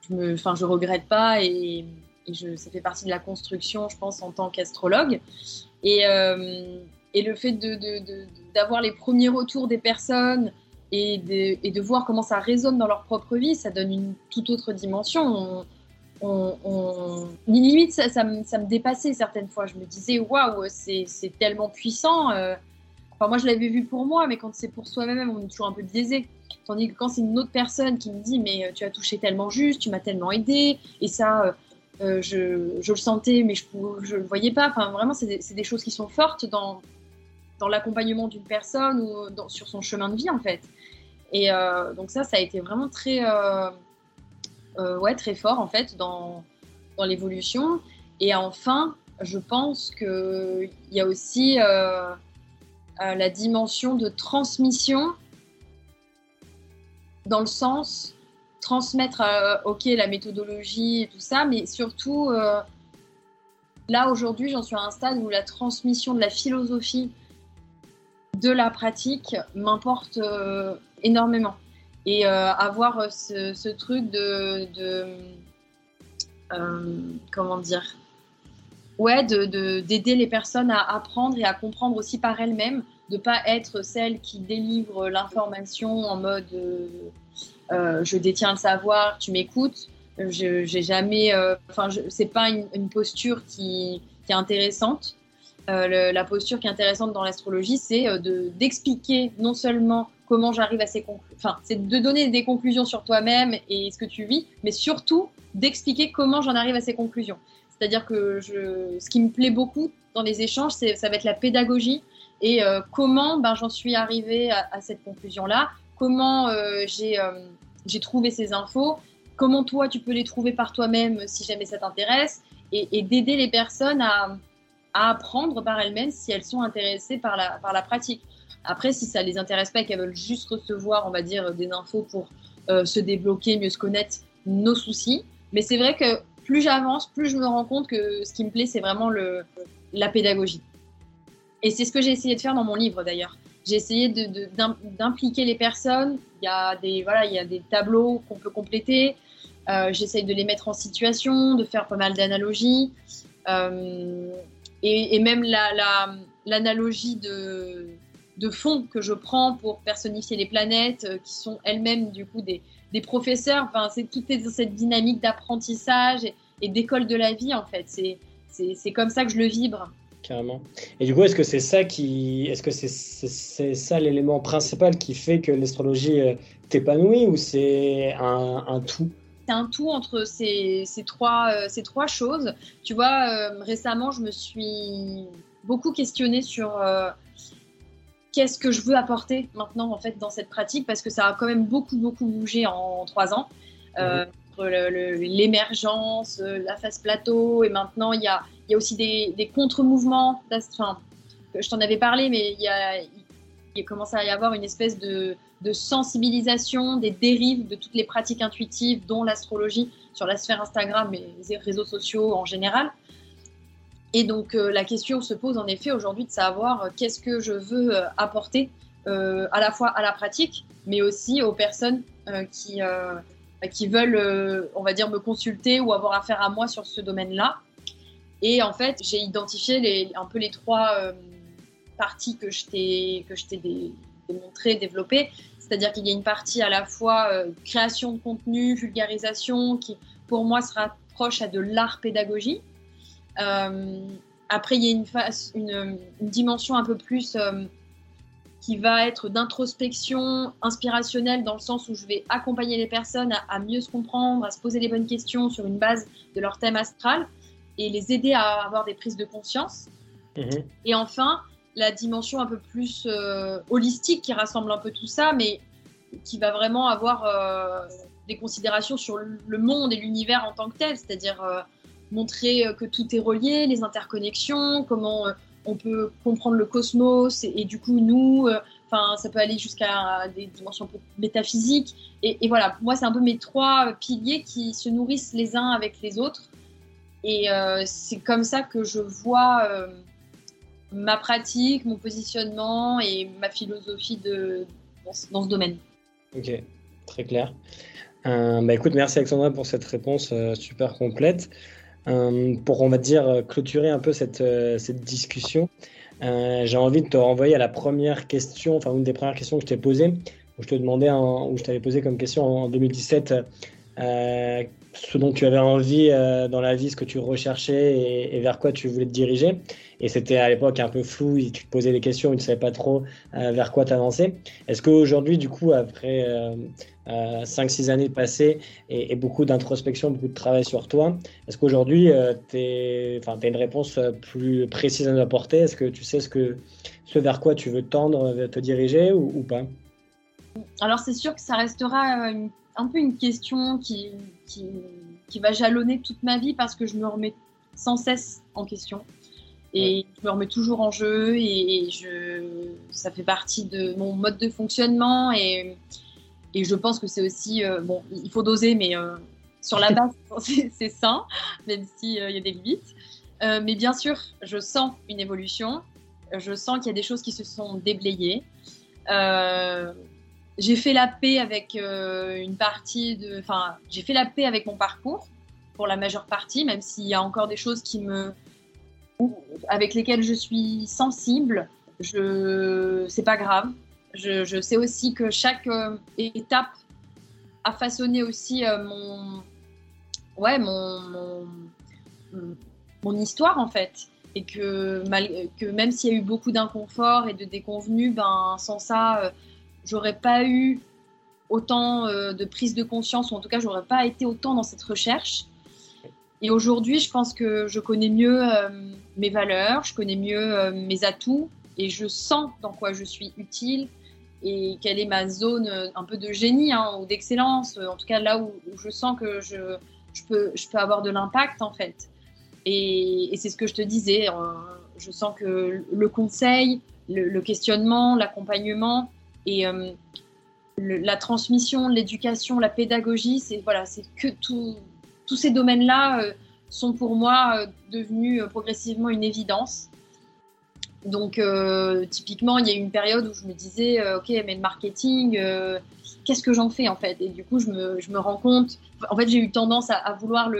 je me, enfin, je regrette pas et et ça fait partie de la construction, je pense, en tant qu'astrologue. Et, euh, et, le fait d'avoir les premiers retours des personnes et de, et de, voir comment ça résonne dans leur propre vie, ça donne une toute autre dimension. On, limite, ça, ça, me, ça, me, dépassait certaines fois. Je me disais, waouh, c'est tellement puissant. Euh. Enfin, moi, je l'avais vu pour moi, mais quand c'est pour soi-même, on est toujours un peu biaisé. Tandis que quand c'est une autre personne qui me dit, mais euh, tu as touché tellement juste, tu m'as tellement aidé, et ça, euh, je, le sentais, mais je ne le voyais pas. Enfin, vraiment, c'est des, choses qui sont fortes dans, l'accompagnement d'une personne ou dans, sur son chemin de vie, en fait. Et euh, donc ça, ça a été vraiment très, euh, ouais, très fort, en fait, dans, dans l'évolution. Et enfin, je pense qu'il y a aussi la dimension de transmission dans le sens transmettre, euh, ok, la méthodologie et tout ça, mais surtout, euh, là aujourd'hui, j'en suis à un stade où la transmission de la philosophie de la pratique m'importe euh, énormément. Et avoir ce, truc de, comment dire, ouais, d'aider les personnes à apprendre et à comprendre aussi par elles-mêmes, de pas être celle qui délivre l'information en mode je détiens le savoir, tu m'écoutes. Je j'ai jamais, euh, enfin, c'est pas une, posture qui, est intéressante. Euh, la posture qui est intéressante dans l'astrologie, c'est de d'expliquer non seulement comment j'arrive à ces conclusions, enfin, c'est de donner des conclusions sur toi-même et ce que tu vis, mais surtout d'expliquer comment j'en arrive à ces conclusions. C'est-à-dire que ce qui me plaît beaucoup dans les échanges, ça va être la pédagogie et comment ben, j'en suis arrivée à cette conclusion-là, comment j'ai j'ai trouvé ces infos, comment toi tu peux les trouver par toi-même si jamais ça t'intéresse, et, d'aider les personnes à, apprendre par elles-mêmes si elles sont intéressées par la, pratique. Après, si ça les intéresse pas et qu'elles veulent juste recevoir, on va dire, des infos pour euh, se débloquer, mieux se connaître, nos soucis. Mais c'est vrai que plus j'avance, plus je me rends compte que ce qui me plaît, c'est vraiment la pédagogie. Et c'est ce que j'ai essayé de faire dans mon livre d'ailleurs. J'ai essayé d'impliquer les personnes. Il y a des, voilà, il y a des tableaux qu'on peut compléter. Euh, J'essaye de les mettre en situation, de faire pas mal d'analogies. Euh, et, même l'analogie la, de, de fond que je prends pour personnifier les planètes, euh, qui sont elles-mêmes du coup des, des professeurs. Enfin, c'est toute cette dynamique d'apprentissage et, et d'école de la vie en fait. C'est comme ça que je le vibre. Carrément. Et du coup, est-ce que c'est ça qui, est-ce que c'est ça l'élément principal qui fait que l'astrologie euh, t'épanouit ou c'est un, un, tout? C'est un tout entre ces, ces trois, euh, ces trois choses. Tu vois, euh, récemment, je me suis beaucoup questionnée sur qu'est-ce que je veux apporter maintenant en fait dans cette pratique parce que ça a quand même beaucoup beaucoup bougé en, trois ans. Euh, l'émergence, la phase plateau, et maintenant il y a, il y a aussi des, contre-mouvements. Enfin, je t'en avais parlé, mais il a, il commence à y avoir une espèce de, de, sensibilisation des dérives de toutes les pratiques intuitives, dont l'astrologie, sur la sphère Instagram et les réseaux sociaux en général. Et donc euh, la question se pose en effet aujourd'hui de savoir euh, qu'est-ce que je veux euh, apporter à la fois à la pratique, mais aussi aux personnes qui, qui veulent, on va dire, me consulter ou avoir affaire à moi sur ce domaine-là. Et en fait, j'ai identifié les, un peu les trois parties que je t'ai démontré, développé. C'est-à-dire qu'il y a une partie à la fois création de contenu, vulgarisation, qui pour moi sera proche à de l'art pédagogie. Euh, après, il y a une, face, une, dimension un peu plus euh, qui va être d'introspection inspirationnelle dans le sens où je vais accompagner les personnes à, mieux se comprendre, à se poser les bonnes questions sur une base de leur thème astral et les aider à avoir des prises de conscience. Mhm. Et enfin, la dimension un peu plus euh, holistique qui rassemble un peu tout ça, mais qui va vraiment avoir des considérations sur le monde et l'univers en tant que tel, c'est-à-dire montrer euh, que tout est relié, les interconnexions, comment euh, on peut comprendre le cosmos et, du coup nous, euh, enfin ça peut aller jusqu'à des dimensions un peu métaphysiques. Et, voilà, moi c'est un peu mes trois piliers qui se nourrissent les uns avec les autres. Et c'est comme ça que je vois ma pratique, mon positionnement et ma philosophie de, dans, ce domaine. Ok, très clair. bah écoute, merci Alexandra pour cette réponse super complète. Euh, pour, on va dire, clôturer un peu cette, euh, cette discussion, euh, j'ai envie de te renvoyer à la première question, enfin une des premières questions que je t'ai posées, où je te demandais, où je t'avais posé comme question en 2017 ce dont tu avais envie dans la vie, ce que tu recherchais et, vers quoi tu voulais te diriger. Et c'était à l'époque un peu flou, tu te posais des questions, tu ne savais pas trop vers quoi t'avancer. Est-ce qu'aujourd'hui, du coup, après 5-6 années passées et, beaucoup d'introspection, beaucoup de travail sur toi. Est-ce qu'aujourd'hui, euh, tu as une réponse plus précise à nous apporter? Est-ce que tu sais ce, que, ce vers quoi tu veux tendre, te diriger ou, pas? Alors, c'est sûr que ça restera euh, un peu une question qui, qui, qui, va jalonner toute ma vie parce que je me remets sans cesse en question. Et je me remets toujours en jeu et, je, ça fait partie de mon mode de fonctionnement. Et, et je pense que c'est aussi, euh, bon, il faut doser, mais euh, sur la base, c'est sain, même s'il euh, y a des limites. mais bien sûr, je sens une évolution. Je sens qu'il y a des choses qui se sont déblayées. J'ai fait la paix avec une partie de. Enfin, j'ai fait la paix avec mon parcours pour la majeure partie, même s'il y a encore des choses qui me, avec lesquelles je suis sensible. Je, c'est pas grave. Je, sais aussi que chaque euh, étape a façonné aussi euh, mon, ouais, mon, mon, histoire en fait. Et que, que même s'il y a eu beaucoup d'inconfort et de déconvenus, ben, sans ça, euh, j'aurais pas eu autant de prise de conscience, ou en tout cas, j'aurais pas été autant dans cette recherche. Et aujourd'hui, je pense que je connais mieux mes valeurs, je connais mieux mes atouts et je sens dans quoi je suis utile et quelle est ma zone euh, un peu de génie hein, ou d'excellence, euh, en tout cas là où, je sens que je, peux, avoir de l'impact en fait. Et, c'est ce que je te disais, euh, je sens que le conseil, le, questionnement, l'accompagnement et la transmission, l'éducation, la pédagogie, c'est voilà, c'est que tout, tous ces domaines-là sont pour moi devenus progressivement une évidence. Donc, euh, typiquement, il y a eu une période où je me disais, euh, OK, mais le marketing, euh, qu'est-ce que j'en fais en fait? Et du coup, je me, je me, rends compte, en fait, j'ai eu tendance à, vouloir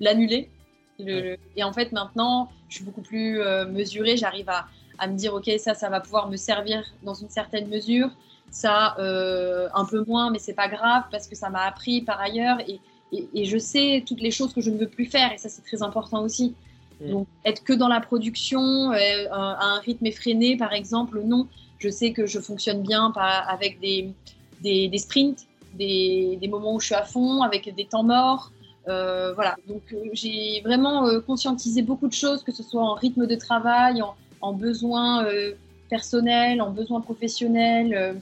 l'annuler. Le, et en fait, maintenant, je suis beaucoup plus mesurée, j'arrive à, à, me dire, OK, ça, ça va pouvoir me servir dans une certaine mesure. Ça, un peu moins, mais c'est pas grave parce que ça m'a appris par ailleurs. Et, et, et je sais toutes les choses que je ne veux plus faire. Et ça, c'est très important aussi. Mm. Donc, être que dans la production, euh, à un rythme effréné, par exemple, non. Je sais que je fonctionne bien avec des, des, sprints, des, des, moments où je suis à fond, avec des temps morts. Euh, voilà. Donc, euh, j'ai vraiment conscientisé beaucoup de choses, que ce soit en rythme de travail, en, en besoin personnels, en besoins professionnels.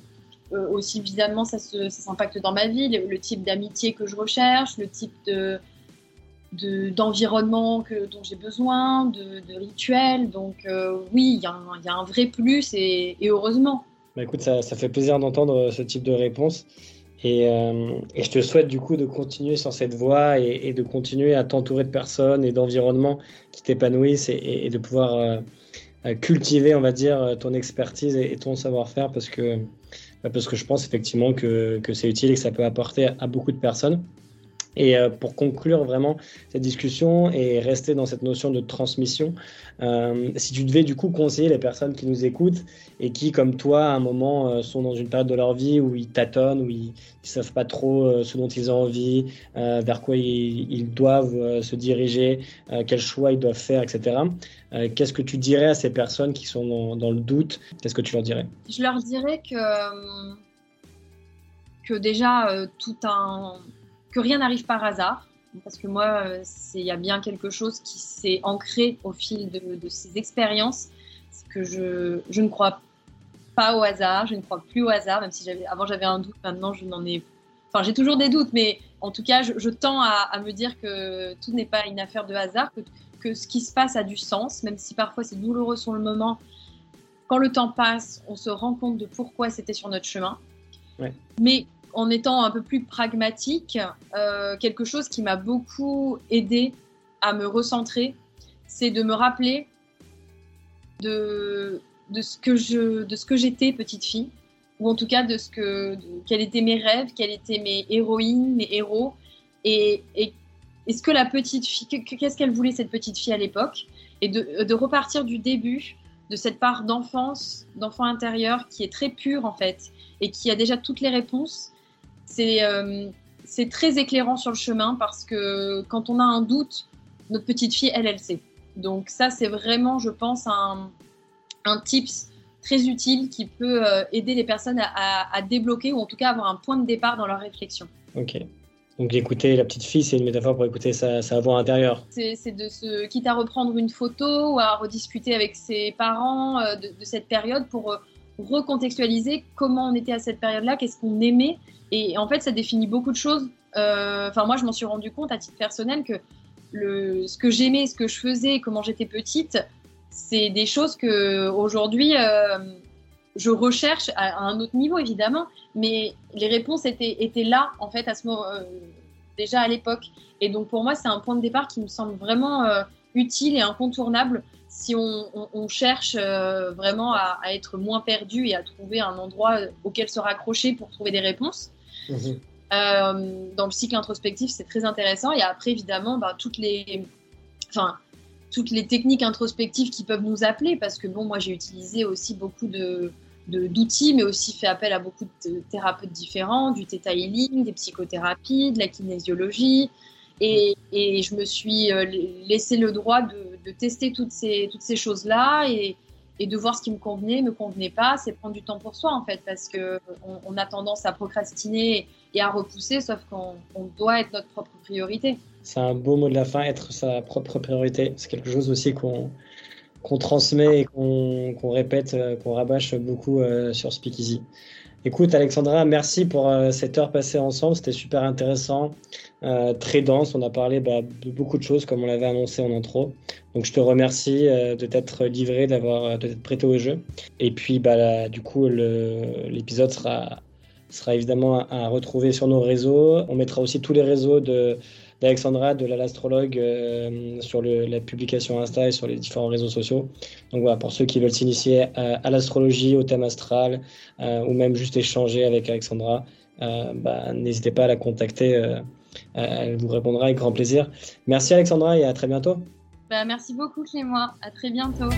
aussi, évidemment, ça, s'impacte dans ma vie, le, type d'amitié que je recherche, le type de, d'environnement dont j'ai besoin, de, rituels. Donc oui, il y, a un vrai plus et, heureusement. Bah, écoute, ça, fait plaisir d'entendre ce type de réponse. Euh, et, je te souhaite du coup de continuer sur cette voie et, de continuer à t'entourer de personnes et d'environnements qui t'épanouissent et, de pouvoir euh, euh, cultiver, on va dire, ton expertise et, ton savoir-faire parce que, bah, parce que je pense effectivement que, que c'est utile et que ça peut apporter à beaucoup de personnes. Et euh, pour conclure vraiment cette discussion et rester dans cette notion de transmission, euh, si tu devais du coup conseiller les personnes qui nous écoutent et qui, comme toi, à un moment euh, sont dans une période de leur vie où ils tâtonnent, où ils ne savent pas trop ce dont ils ont envie, vers quoi ils, doivent se diriger, quels choix ils doivent faire, etc. Qu'est-ce que tu dirais à ces personnes qui sont dans, dans le doute? Qu'est-ce que tu leur dirais? Je leur dirais que, que déjà, tout un que rien n'arrive par hasard, parce que moi, il y a bien quelque chose qui s'est ancré au fil de, ces expériences, c'est que je, je, ne crois pas au hasard, je ne crois plus au hasard, même si avant j'avais un doute, maintenant je n'en ai Enfin, j'ai toujours des doutes, mais en tout cas, je, tends à, me dire que tout n'est pas une affaire de hasard, que, que, ce qui se passe a du sens, même si parfois c'est douloureux sur le moment. Quand le temps passe, on se rend compte de pourquoi c'était sur notre chemin. Ouais. Mais en étant un peu plus pragmatique, euh, quelque chose qui m'a beaucoup aidé à me recentrer, c'est de me rappeler de, ce que j'étais petite fille, ou en tout cas de ce que, quels étaient mes rêves, quelles étaient mes héroïnes, mes héros, et, est-ce que la petite fille, qu'est-ce qu'elle voulait cette petite fille à l'époque, et de, repartir du début de cette part d'enfance, d'enfant intérieur qui est très pure en fait, et qui a déjà toutes les réponses euh, c'est très éclairant sur le chemin parce que quand on a un doute, notre petite fille, elle, elle sait. Donc ça, c'est vraiment, je pense, un, un tips très utile qui peut euh, aider les personnes à, débloquer ou en tout cas avoir un point de départ dans leur réflexion. Ok. Donc écouter la petite fille, c'est une métaphore pour écouter sa, sa voix intérieure. C'est de se, quitte à reprendre une photo ou à rediscuter avec ses parents euh, de, de, cette période pour recontextualiser comment on était à cette période-là, qu'est-ce qu'on aimait et en fait, ça définit beaucoup de choses. Euh, enfin, moi, je m'en suis rendu compte à titre personnel que ce que j'aimais, ce que je faisais, comment j'étais petite, c'est des choses que aujourd'hui euh, je recherche à, un autre niveau, évidemment. Mais les réponses étaient, étaient là, en fait, à ce moment, euh, déjà à l'époque. Et donc, pour moi, c'est un point de départ qui me semble vraiment utile et incontournable si on, cherche vraiment à, à, être moins perdu et à trouver un endroit auquel se raccrocher pour trouver des réponses. Mhm. Euh, dans le cycle introspectif, c'est très intéressant. Et après, évidemment, bah, toutes les, enfin, toutes les techniques introspectives qui peuvent nous appeler, parce que bon, moi, j'ai utilisé aussi beaucoup de d'outils, mais aussi fait appel à beaucoup de thérapeutes différents, du theta healing, des psychothérapies, de la kinésiologie. Et, je me suis euh, laissé le droit de, tester toutes ces, toutes ces choses-là et, de voir ce qui me convenait, me convenait pas, c'est prendre du temps pour soi en fait, parce que on, a tendance à procrastiner et à repousser, sauf qu'on doit être notre propre priorité. C'est un beau mot de la fin, être sa propre priorité. C'est quelque chose aussi qu'on qu'on transmet et qu'on répète, euh, qu'on rabâche beaucoup euh, sur Speakeasy. Écoute, Alexandra, merci pour euh, cette heure passée ensemble. C'était super intéressant, euh, très dense. On a parlé bah, de beaucoup de choses, comme on l'avait annoncé en intro. Donc, je te remercie euh, de t'être livré, d'avoir, de t'être prêté au jeu. Et puis, bah, du coup, l'épisode sera, sera évidemment à retrouver sur nos réseaux. On mettra aussi tous les réseaux de d'Alexandra de l'astrologue euh, sur la publication Insta et sur les différents réseaux sociaux. Donc voilà, pour ceux qui veulent s'initier à, l'astrologie, au thème astral, euh, ou même juste échanger avec Alexandra, euh, bah, n'hésitez pas à la contacter. elle vous répondra avec grand plaisir. Merci Alexandra et à très bientôt. Bah, merci beaucoup Clément. À très bientôt.